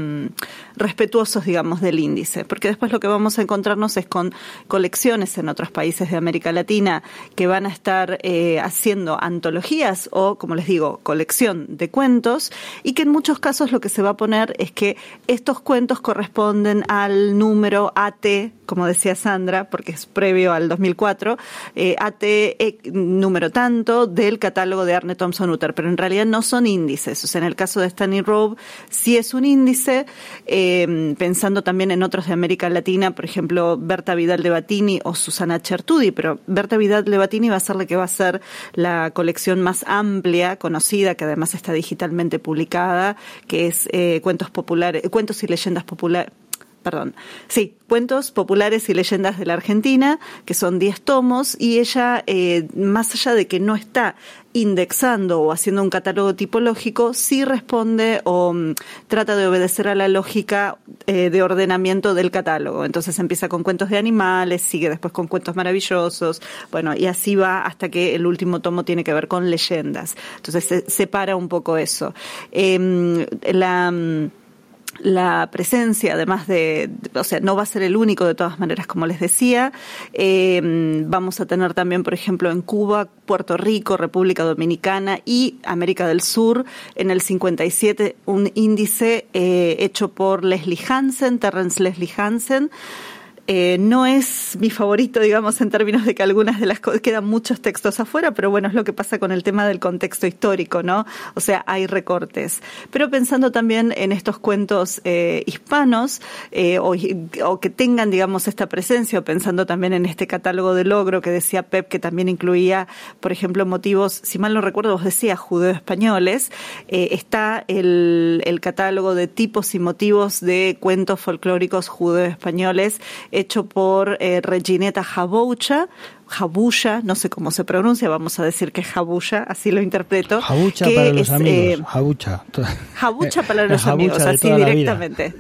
respetuosos, digamos, del índice, porque después lo que vamos a encontrarnos es con colecciones en otros países de América Latina que van a estar eh, haciendo antologías o, como les digo, colección de cuentos y que en muchos casos lo que se va a poner es que estos cuentos corresponden al número AT, como decía Sandra, porque es previo al 2004, eh, AT e, número tanto del catálogo de Arne Thompson Utter, pero en realidad no son índices. O sea, en el caso de Stanley Robe sí es un índice. Eh, Em, pensando también en otros de América Latina, por ejemplo, Berta Vidal de Batini o Susana Chertudi, pero Berta Vidal de Batini va a ser la que va a ser la colección más amplia, conocida, que además está digitalmente publicada, que es eh, cuentos populares, cuentos y leyendas populares perdón, sí, cuentos populares y leyendas de la Argentina, que son 10 tomos, y ella, eh, más allá de que no está indexando o haciendo un catálogo tipológico, sí responde o mm, trata de obedecer a la lógica eh, de ordenamiento del catálogo. Entonces empieza con cuentos de animales, sigue después con cuentos maravillosos, bueno, y así va hasta que el último tomo tiene que ver con leyendas. Entonces se separa un poco eso. Em, la mm, la presencia, además de, o sea, no va a ser el único de todas maneras, como les decía. Eh, vamos a tener también, por ejemplo, en Cuba, Puerto Rico, República Dominicana y América del Sur, en el 57, un índice eh, hecho por Leslie Hansen, Terrence Leslie Hansen, eh, no es mi favorito, digamos, en términos de que algunas de las cosas quedan muchos textos afuera, pero bueno, es lo que pasa con el tema del contexto histórico, ¿no? O sea, hay recortes. Pero pensando también en estos cuentos eh, hispanos eh, o, que tengan, digamos, esta presencia, o pensando también en este catálogo de logro que decía Pep, que también incluía, por ejemplo, motivos, si mal no recuerdo, vos decías judeo-españoles, está el, el catálogo de tipos y motivos de cuentos folclóricos judeo-españoles hecho por eh, Regineta Jaboucha, Jabucha, no sé cómo se pronuncia, vamos a decir que es Jabucha, así lo interpreto. Jabucha para los amigos, eh, Jabucha. Jabucha para los amigos, así directamente.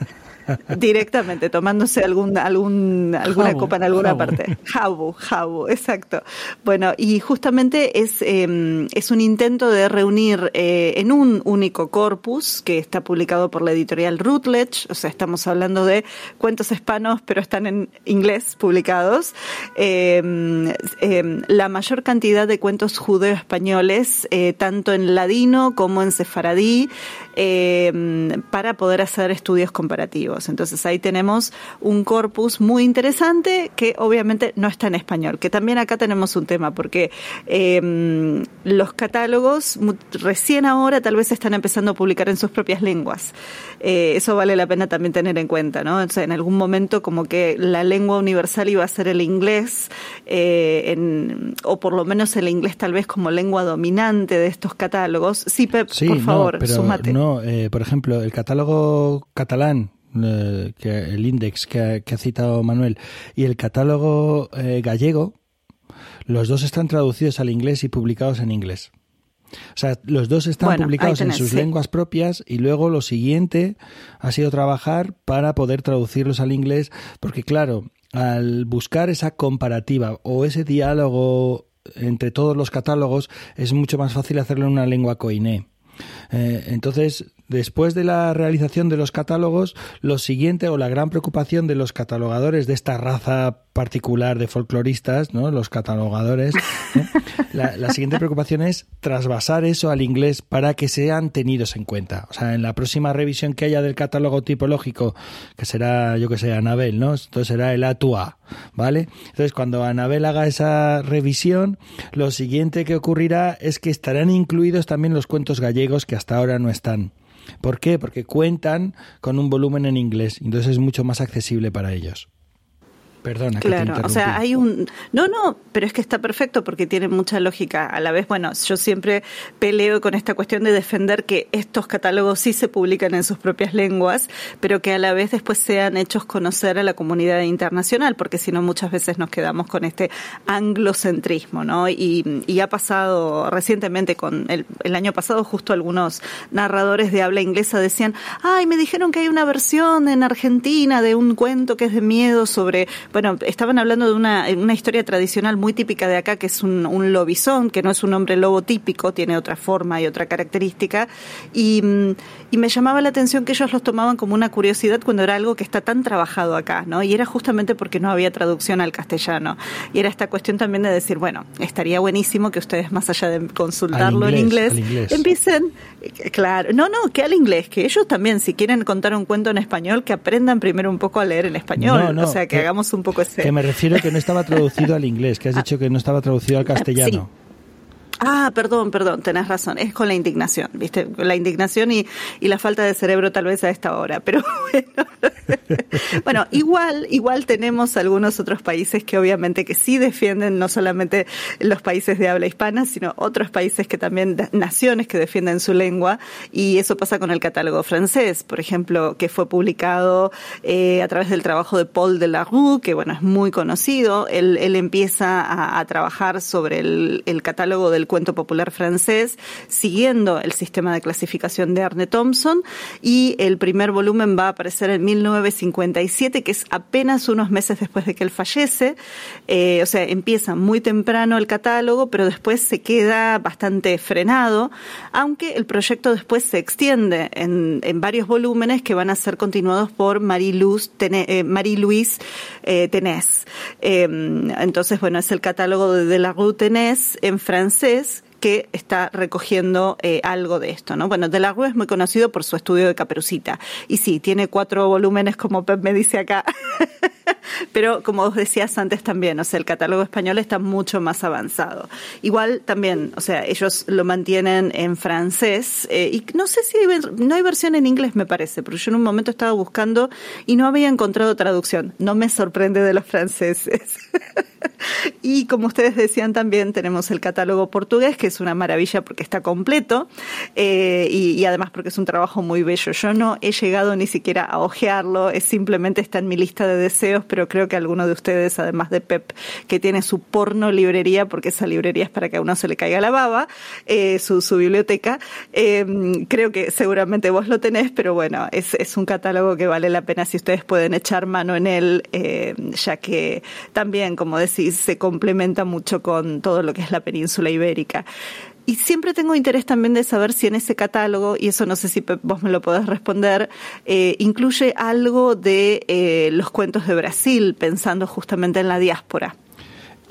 Directamente, tomándose algún, algún, alguna copa en alguna parte. Jabu, jabu, exacto. Bueno, y justamente es, em, es un intento de reunir eh, en un único corpus que está publicado por la editorial Routledge, o sea, estamos hablando de cuentos hispanos, pero están en inglés publicados, em, em, la mayor cantidad de cuentos judeo-españoles, eh, tanto en ladino como en sefaradí, eh, para poder hacer estudios comparativos. Entonces ahí tenemos un corpus muy interesante que obviamente no está en español, que también acá tenemos un tema, porque eh, los catálogos recién ahora tal vez están empezando a publicar en sus propias lenguas. Eh, eso vale la pena también tener en cuenta, ¿no? O sea, en algún momento como que la lengua universal iba a ser el inglés, eh, en, o por lo menos el inglés tal vez como lengua dominante de estos catálogos. Sí, Pep, por favor, no, No, eh, por ejemplo, el catálogo catalán que el index que ha, citado Manuel y el catálogo gallego, los dos están traducidos al inglés y publicados en inglés. O sea, los dos están publicados en sus lenguas propias y luego lo siguiente ha sido trabajar para poder traducirlos al inglés, porque claro, al buscar esa comparativa o ese diálogo entre todos los catálogos es mucho más fácil hacerlo en una lengua coiné. Eh, entonces, después de la realización de los catálogos, lo siguiente o la gran preocupación de los catalogadores de esta raza particular de folcloristas, ¿no? los catalogadores, la, siguiente preocupación es trasvasar eso al inglés para que sean tenidos en cuenta. O sea, en la próxima revisión que haya del catálogo tipológico, que será, yo que sé, Anabel, ¿no? Entonces será el A2A, ¿vale? Entonces, cuando Anabel haga esa revisión, lo siguiente que ocurrirá es que estarán incluidos también los cuentos gallegos que hasta ahora no están. ¿Por qué? Porque cuentan con un volumen en inglés, entonces es mucho más accesible para ellos. Perdona, claro, que te o sea, hay un no, no, pero es que está perfecto porque tiene mucha lógica. A la vez, bueno, yo siempre peleo con esta cuestión de defender que estos catálogos sí se publican en sus propias lenguas, pero que a la vez después sean hechos conocer a la comunidad internacional, porque si no muchas veces nos quedamos con este anglocentrismo, ¿no? Y, y ha pasado recientemente con el, el año pasado justo algunos narradores de habla inglesa decían, "Ay, me dijeron que hay una versión en Argentina de un cuento que es de miedo sobre bueno, estaban hablando de una, una historia tradicional muy típica de acá, que es un, un lobizón, que no es un hombre lobo típico, tiene otra forma y otra característica. Y, y me llamaba la atención que ellos los tomaban como una curiosidad cuando era algo que está tan trabajado acá, ¿no? Y era justamente porque no había traducción al castellano. Y era esta cuestión también de decir, bueno, estaría buenísimo que ustedes, más allá de consultarlo en inglés, empiecen, claro, no, no, que al inglés, que ellos también, si quieren contar un cuento en español, que aprendan primero un poco a leer en español. o sea, que hagamos un poco ese. Que me refiero que no estaba traducido al inglés, que has dicho que no estaba traducido al castellano. Ah, perdón, perdón, tenés razón. Es con la indignación, ¿viste? La indignación y, y la falta de cerebro tal vez a esta hora. Pero bueno. bueno, igual, igual tenemos algunos otros países que obviamente que sí defienden no solamente los países de habla hispana, sino otros países que también, naciones que defienden su lengua. Y eso pasa con el catálogo francés, por ejemplo, que fue publicado eh, a través del trabajo de Paul de la Rue, que bueno, es muy conocido. Él, él empieza a, trabajar sobre el catálogo del cuento popular francés, siguiendo el sistema de clasificación de Arne Thompson, y el primer volumen va a aparecer en 1957, que es apenas unos meses después de que él fallece, eh, o sea, empieza muy temprano el catálogo, pero después se queda bastante frenado, aunque el proyecto después se extiende en, en varios volúmenes que van a ser continuados por Marie-Louise eh, Marie -Louise, eh, Tenés. Eh, entonces, bueno, es el catálogo de, de la Rue Tenés en francés, is que está recogiendo eh, algo de esto, ¿no? Bueno, De la Rue es muy conocido por su estudio de Caperucita. Y sí, tiene cuatro volúmenes, como Pep me dice acá. Pero como vos decías antes también, o sea, el catálogo español está mucho más avanzado. Igual también, o sea, ellos lo mantienen en francés eh, y no sé si hay, no hay versión en inglés, me parece, pero yo en un momento estaba buscando y no había encontrado traducción. No me sorprende de los franceses. y como ustedes decían también, tenemos el catálogo portugués, que es una maravilla porque está completo eh, y, además porque es un trabajo muy bello. Yo no he llegado ni siquiera a ojearlo, es simplemente está en mi lista de deseos, pero creo que alguno de ustedes, además de Pep, que tiene su porno librería, porque esa librería es para que a uno se le caiga la baba, eh, su, biblioteca, eh, creo que seguramente vos lo tenés, pero bueno, es, es un catálogo que vale la pena si ustedes pueden echar mano en él, ya que también, como decís, se complementa mucho con todo lo que es la península ibérica. Y siempre tengo interés también de saber si en ese catálogo, y eso no sé si vos me lo podés responder, eh, incluye algo de eh, los cuentos de Brasil, pensando justamente en la diáspora.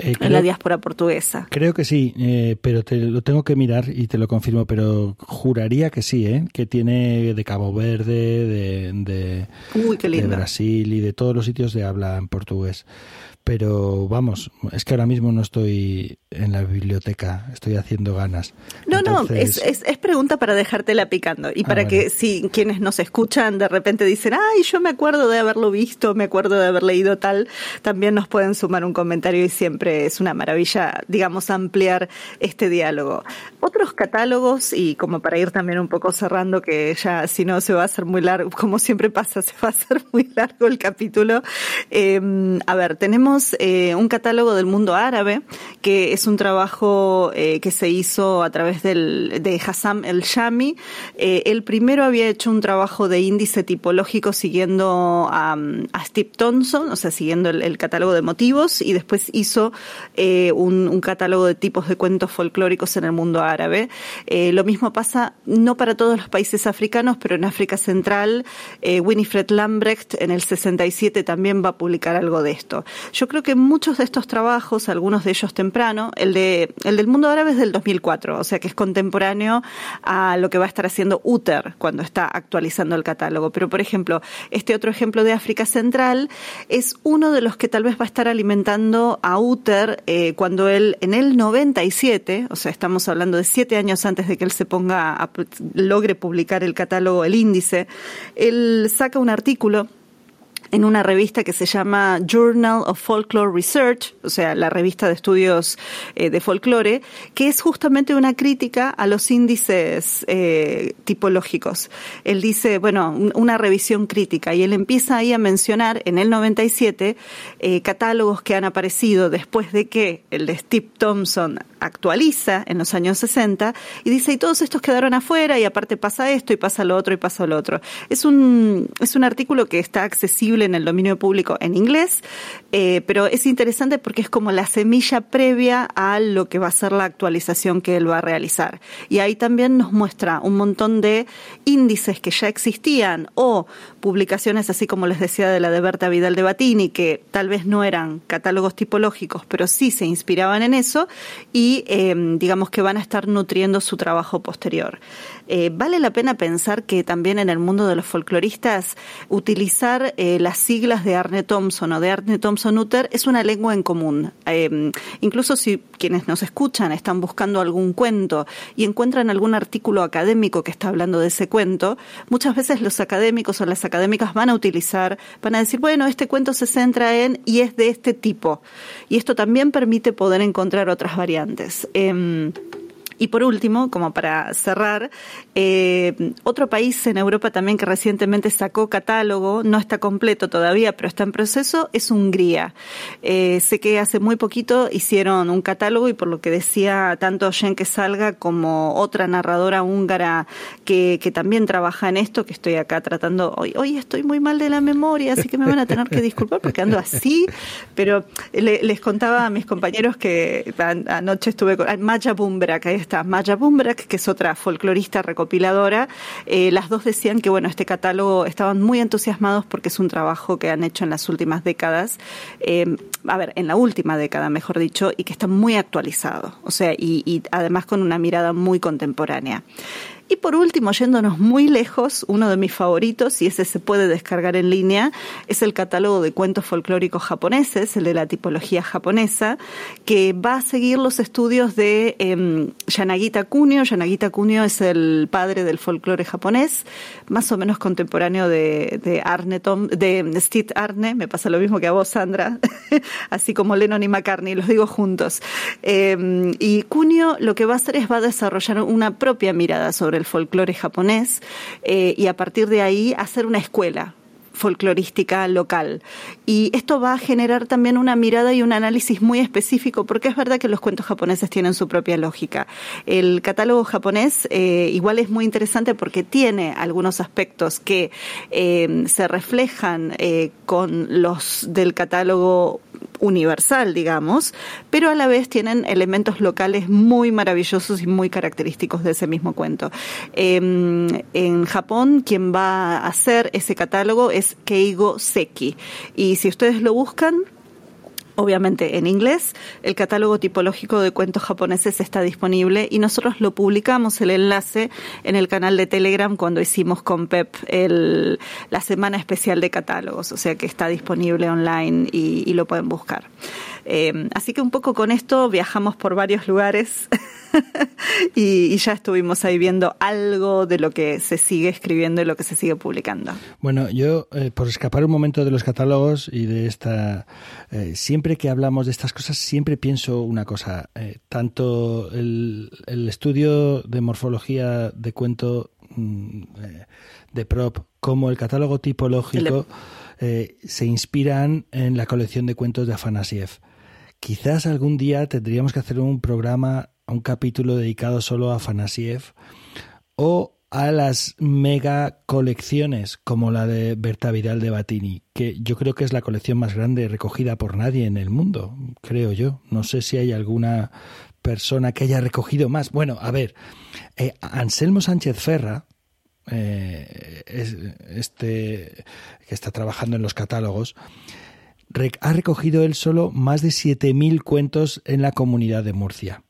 Eh, en la diáspora portuguesa. Creo que sí, eh, pero te lo tengo que mirar y te lo confirmo, pero juraría que sí, ¿eh? que tiene de Cabo Verde, de, de, de Brasil y de todos los sitios de habla en portugués pero vamos, es que ahora mismo no estoy en la biblioteca, estoy haciendo ganas. No, no, es, es, pregunta para dejártela picando y para que si quienes nos escuchan de repente dicen, ay, yo me acuerdo de haberlo visto, me acuerdo de haber leído tal, también nos pueden sumar un comentario y siempre es una maravilla, digamos, ampliar este diálogo. Otros catálogos, y como para ir también un poco cerrando, que ya si no se va a hacer muy largo, como siempre pasa, se va a hacer muy largo el capítulo. Eh, a ver, tenemos eh, un catálogo del mundo árabe, que es un trabajo eh, que se hizo a través del, de Hassam El Shami. Eh, el primero había hecho un trabajo de índice tipológico siguiendo a, Steve Thompson, o sea, siguiendo el, catálogo de motivos, y después hizo un, un, catálogo de tipos de cuentos folclóricos en el mundo árabe. lo mismo pasa no para todos los países africanos, pero en África Central, Winifred Lambrecht en el 67 también va a publicar algo de esto. Yo creo que muchos de estos trabajos, algunos de ellos temprano, el de el del mundo árabe es del 2004, o sea que es contemporáneo a lo que va a estar haciendo Uter cuando está actualizando el catálogo. Pero por ejemplo, este otro ejemplo de África Central es uno de los que tal vez va a estar alimentando a Uter eh, cuando él en el 97, o sea, estamos hablando de siete años antes de que él se ponga a, logre publicar el catálogo, el índice, él saca un artículo en una revista que se llama Journal of Folklore Research, o sea, la revista de estudios eh, de folclore, que es justamente una crítica a los índices eh, tipológicos. Él dice, bueno, una revisión crítica, y él empieza ahí a mencionar en el 97 eh, catálogos que han aparecido después de que el de Steve Thompson actualiza en los años 60 y dice, y todos estos quedaron afuera y aparte pasa esto y pasa lo otro y pasa lo otro. Es un, es un artículo que está accesible en el dominio público en inglés, eh, pero es interesante porque es como la semilla previa a lo que va a ser la actualización que él va a realizar. Y ahí también nos muestra un montón de índices que ya existían o publicaciones así como les decía de la de Berta Vidal de Batini, que tal vez no eran catálogos tipológicos, pero sí se inspiraban en eso y eh, digamos que van a estar nutriendo su trabajo posterior. Eh, vale la pena pensar que también en el mundo de los folcloristas utilizar eh, las siglas de Arne Thompson o de Arne Thompson Utter es una lengua en común. Eh, incluso si quienes nos escuchan están buscando algún cuento y encuentran algún artículo académico que está hablando de ese cuento, muchas veces los académicos o las académicas van a utilizar, van a decir, bueno, este cuento se centra en y es de este tipo. Y esto también permite poder encontrar otras variantes. Em, y por último, como para cerrar, eh, otro país en Europa también que recientemente sacó catálogo, no está completo todavía, pero está en proceso, es Hungría. Eh, sé que hace muy poquito hicieron un catálogo y por lo que decía tanto que Salga como otra narradora húngara que, que también trabaja en esto, que estoy acá tratando, hoy, hoy estoy muy mal de la memoria, así que me van a tener que disculpar porque ando así, pero les contaba a mis compañeros que anoche estuve con Maya Bumbra, que Maya Bumbrak, que es otra folclorista recopiladora. Eh, las dos decían que, bueno, este catálogo estaban muy entusiasmados porque es un trabajo que han hecho en las últimas décadas, eh, a ver, en la última década, mejor dicho, y que está muy actualizado, o sea, y además con una mirada muy contemporánea. Y por último, yéndonos muy lejos, uno de mis favoritos, y ese se puede descargar en línea, es el catálogo de cuentos folclóricos japoneses, el de la tipología japonesa, que va a seguir los estudios de eh, Yanagita Kunio. Yanagita Kunio es el padre del folclore japonés, más o menos contemporáneo de, Arne Tom, de Steve Arne, me pasa lo mismo que a vos, Sandra, así como Lennon y McCartney, los digo juntos. Em, y Kunio lo que va a hacer es va a desarrollar una propia mirada sobre el folclore japonés eh, y a partir de ahí hacer una escuela folclorística local. Y esto va a generar también una mirada y un análisis muy específico, porque es verdad que los cuentos japoneses tienen su propia lógica. El catálogo japonés eh, igual es muy interesante porque tiene algunos aspectos que eh, se reflejan con los del catálogo universal, digamos, pero a la vez tienen elementos locales muy maravillosos y muy característicos de ese mismo cuento. Em, en Japón, quien va a hacer ese catálogo es Keigo Seki. Y si ustedes lo buscan, obviamente en inglés. El catálogo tipológico de cuentos japoneses está disponible y nosotros lo publicamos el enlace en el canal de Telegram cuando hicimos con Pep el, la semana especial de catálogos, o sea que está disponible online y, y lo pueden buscar. Eh, así que un poco con esto viajamos por varios lugares y, ya estuvimos ahí viendo algo de lo que se sigue escribiendo y lo que se sigue publicando. Bueno, yo eh, por escapar un momento de los catálogos y de esta... Eh, siempre que hablamos de estas cosas, siempre pienso una cosa. tanto el, estudio de morfología de cuento mm, de prop como el catálogo tipológico se inspiran en la colección de cuentos de Afanasiev. Quizás algún día tendríamos que hacer un programa, un capítulo dedicado solo a Fanasiev o a las mega colecciones como la de Berta Vidal de Batini, que yo creo que es la colección más grande recogida por nadie en el mundo, creo yo. No sé si hay alguna persona que haya recogido más. Bueno, a ver, eh, Anselmo Sánchez Ferra, eh, este que está trabajando en los catálogos, ha recogido él solo más de 7.000 cuentos en la comunidad de Murcia.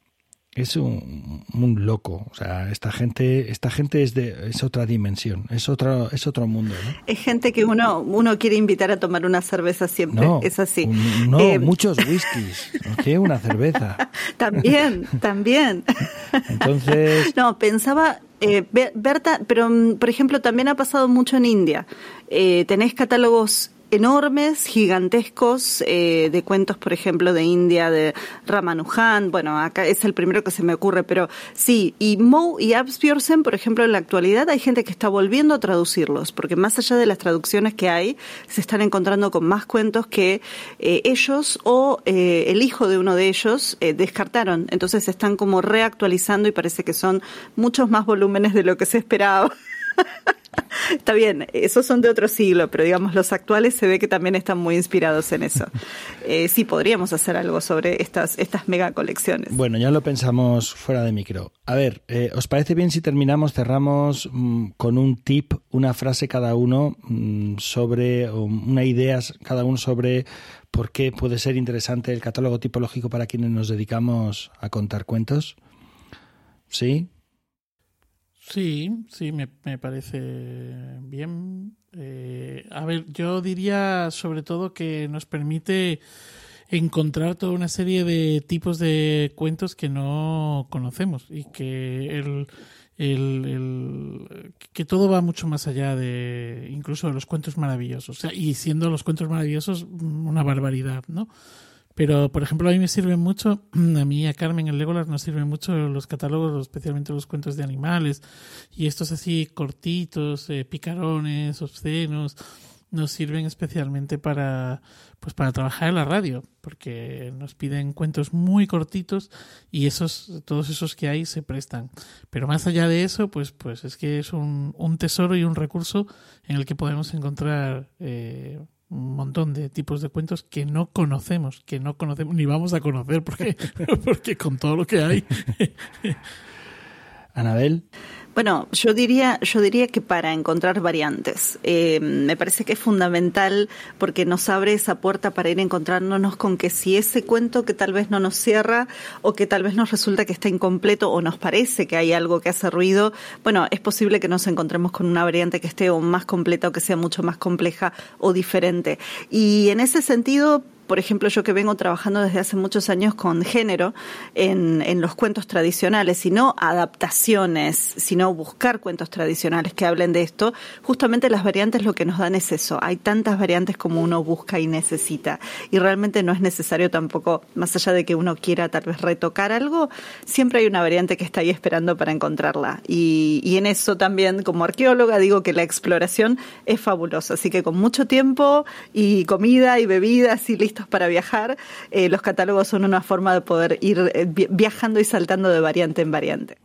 Es un, loco, o sea, esta gente, esta gente es de es otra dimensión, es otro es otro mundo, Es gente que uno uno quiere invitar a tomar una cerveza siempre, es así. no, eh, muchos whiskies, ¿qué? Una cerveza. también, también. Entonces. No, pensaba eh, Berta, pero mm, por ejemplo también ha pasado mucho en India. Eh, tenés catálogos enormes, gigantescos, eh, de cuentos, por ejemplo, de India, de Ramanujan, bueno, acá es el primero que se me ocurre, pero sí, y Moe y Absbjörsen, por ejemplo, en la actualidad hay gente que está volviendo a traducirlos, porque más allá de las traducciones que hay, se están encontrando con más cuentos que eh, ellos o eh, el hijo de uno de ellos descartaron, entonces se están como reactualizando y parece que son muchos más volúmenes de lo que se esperaba. Está bien, esos son de otro siglo, pero digamos los actuales se ve que también están muy inspirados en eso. Eh, sí, podríamos hacer algo sobre estas, estas mega colecciones. Bueno, ya lo pensamos fuera de micro. A ver, eh, ¿os parece bien si terminamos, cerramos mm, con un tip, una frase cada uno mm, sobre, una idea cada uno sobre por qué puede ser interesante el catálogo tipológico para quienes nos dedicamos a contar cuentos? ¿Sí? Sí, sí, me, me parece bien. Eh, a ver, yo diría sobre todo que nos permite encontrar toda una serie de tipos de cuentos que no conocemos y que el, el, el, que todo va mucho más allá de incluso de los cuentos maravillosos. O sea, y siendo los cuentos maravillosos una barbaridad, ¿no? Pero, por ejemplo, a mí me sirven mucho, a mí a Carmen en Legolas nos sirven mucho los catálogos, especialmente los cuentos de animales, y estos así cortitos, eh, picarones, obscenos, nos sirven especialmente para, pues para trabajar en la radio, porque nos piden cuentos muy cortitos y esos, todos esos que hay se prestan. Pero más allá de eso, pues, pues es que es un, un tesoro y un recurso en el que podemos encontrar eh, un montón de tipos de cuentos que no conocemos, que no conocemos ni vamos a conocer porque, porque con todo lo que hay. Anabel. Bueno, yo diría, yo diría que para encontrar variantes. Eh, me parece que es fundamental porque nos abre esa puerta para ir encontrándonos con que si ese cuento que tal vez no nos cierra o que tal vez nos resulta que está incompleto o nos parece que hay algo que hace ruido, bueno, es posible que nos encontremos con una variante que esté o más completa o que sea mucho más compleja o diferente. Y en ese sentido, por ejemplo, yo que vengo trabajando desde hace muchos años con género en, los cuentos tradicionales, sino adaptaciones, sino buscar cuentos tradicionales que hablen de esto, justamente las variantes lo que nos dan es eso. Hay tantas variantes como uno busca y necesita. Y realmente no es necesario tampoco, más allá de que uno quiera tal vez retocar algo, siempre hay una variante que está ahí esperando para encontrarla. Y, y en eso también, como arqueóloga, digo que la exploración es fabulosa. Así que con mucho tiempo y comida y bebidas y listo para viajar, eh, los catálogos son una forma de poder ir eh, viajando y saltando de variante en variante.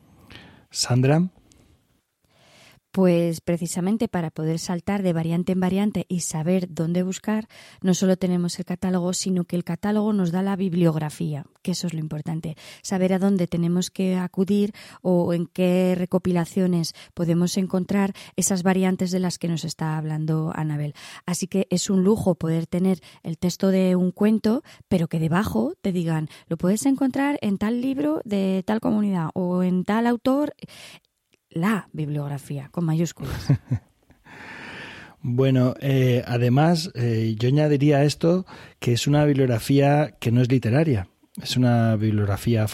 Sandra. Pues precisamente para poder saltar de variante en variante y saber dónde buscar, no solo tenemos el catálogo, sino que el catálogo nos da la bibliografía, que eso es lo importante, saber a dónde tenemos que acudir o en qué recopilaciones podemos encontrar esas variantes de las que nos está hablando Anabel. Así que es un lujo poder tener el texto de un cuento, pero que debajo te digan, lo puedes encontrar en tal libro de tal comunidad o en tal autor, la bibliografía con mayúsculas. Bueno, eh, además, eh, yo añadiría esto que es una bibliografía que no es literaria. Es una bibliografía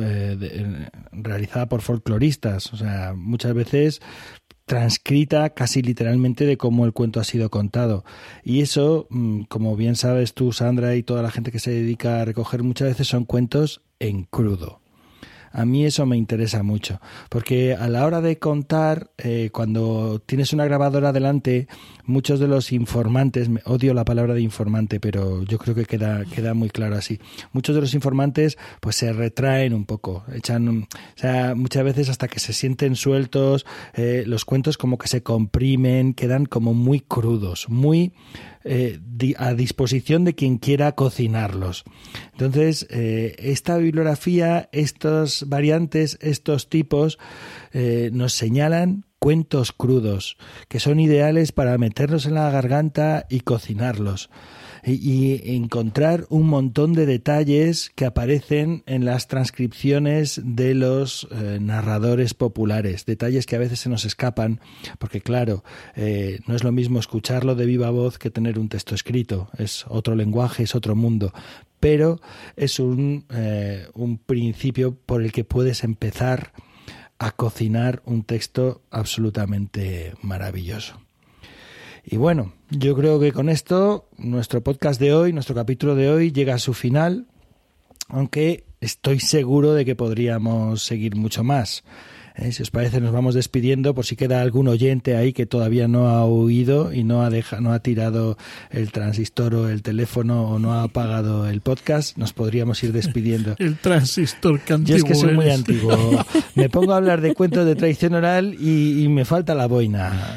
eh, realizada por folcloristas. O sea, muchas veces transcrita casi literalmente de cómo el cuento ha sido contado. Y eso, mm, como bien sabes tú, Sandra, y toda la gente que se dedica a recoger, muchas veces son cuentos en crudo. A mí eso me interesa mucho, porque a la hora de contar, eh, cuando tienes una grabadora delante, muchos de los informantes, odio la palabra de informante, pero yo creo que queda, queda muy claro así. Muchos de los informantes pues se retraen un poco, echan, o sea, muchas veces hasta que se sienten sueltos, eh, los cuentos como que se comprimen, quedan como muy crudos, muy eh, a disposición de quien quiera cocinarlos. Entonces, eh, esta bibliografía, estas variantes, estos tipos, eh, nos señalan cuentos crudos, que son ideales para meterlos en la garganta y cocinarlos y, encontrar un montón de detalles que aparecen en las transcripciones de los eh, narradores populares, detalles que a veces se nos escapan, porque claro, eh, no es lo mismo escucharlo de viva voz que tener un texto escrito, es otro lenguaje, es otro mundo, pero es un, eh, un principio por el que puedes empezar a cocinar un texto absolutamente maravilloso. Y bueno, yo creo que con esto nuestro podcast de hoy, nuestro capítulo de hoy llega a su final, aunque estoy seguro de que podríamos seguir mucho más. Eh, si os parece, nos vamos despidiendo por si queda algún oyente ahí que todavía no ha oído y no ha, dejado, no ha tirado el transistor o el teléfono o no ha apagado el podcast, nos podríamos ir despidiendo. El transistor que Yo es que soy muy antiguo. Me pongo a hablar de cuentos de tradición oral y, y me falta la boina.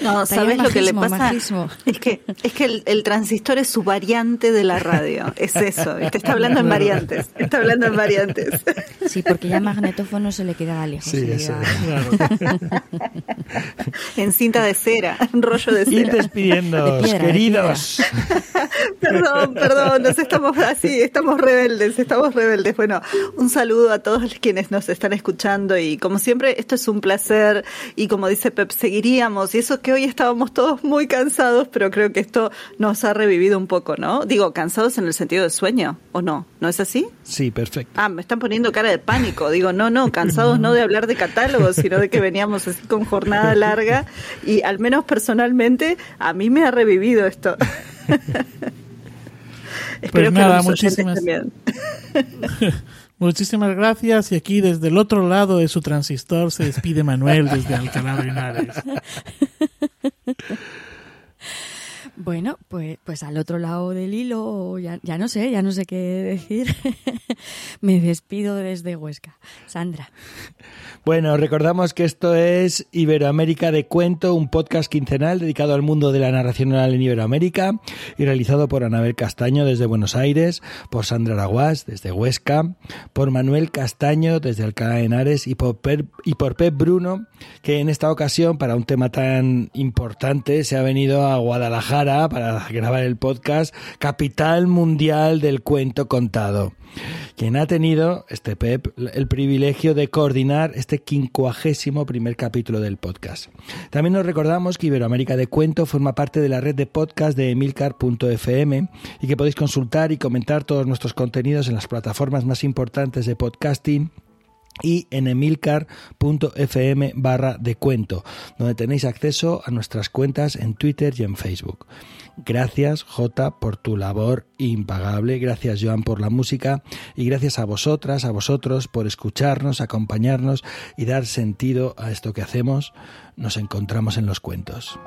no, ¿sabes lo que le pasa? Es que, es que el, transistor es su variante de la radio. Es eso. Te está hablando en variantes. Está hablando en variantes. Sí, porque ya magnetófono se le queda lejos. Sí, eso. en cinta de cera, en rollo de cera. Ir despidiendo, queridos. perdón, perdón, nos estamos así, estamos rebeldes, estamos rebeldes. Bueno, un saludo a todos quienes nos están escuchando y como siempre, esto es un placer y como dice Pep, seguiríamos. Y eso que hoy estábamos todos muy cansados, pero creo que esto nos ha revivido un poco, ¿no? Digo, cansados en el sentido de sueño, ¿o no? ¿No es así? Sí, perfecto. Ah, me están poniendo cara de pánico. Digo, no, no, cansados no de hablar de catálogos, sino de que veníamos así con jornada larga y al menos personalmente a mí me ha revivido esto. Espero pues nada, que muchísimas. Muchísimas gracias. Y aquí desde el otro lado de su transistor se despide Manuel desde Alcalá de Henares. Bueno, pues, pues al otro lado del hilo, ya, ya no sé, ya no sé qué decir. Me despido desde Huesca. Sandra. Bueno, recordamos que esto es Iberoamérica de Cuento, un podcast quincenal dedicado al mundo de la narración oral en Iberoamérica y realizado por Anabel Castaño desde Buenos Aires, por Sandra Araguás desde Huesca, por Manuel Castaño desde Alcalá de Henares y por, y por Pep Bruno, que en esta ocasión, para un tema tan importante, se ha venido a Guadalajara para grabar el podcast Capital Mundial del Cuento Contado quien ha tenido, este Pep, el privilegio de coordinar este quincuagésimo primer capítulo del podcast. También nos recordamos que Iberoamérica de Cuento forma parte de la red de podcast de emilcar.fm y que podéis consultar y comentar todos nuestros contenidos en las plataformas más importantes de podcasting y en emilcar.fm barra de cuento, donde tenéis acceso a nuestras cuentas en Twitter y en Facebook. Gracias, Jota, por tu labor impagable. Gracias, Joan, por la música. Y gracias a vosotras, a vosotros, por escucharnos, acompañarnos y dar sentido a esto que hacemos. Nos encontramos en los cuentos.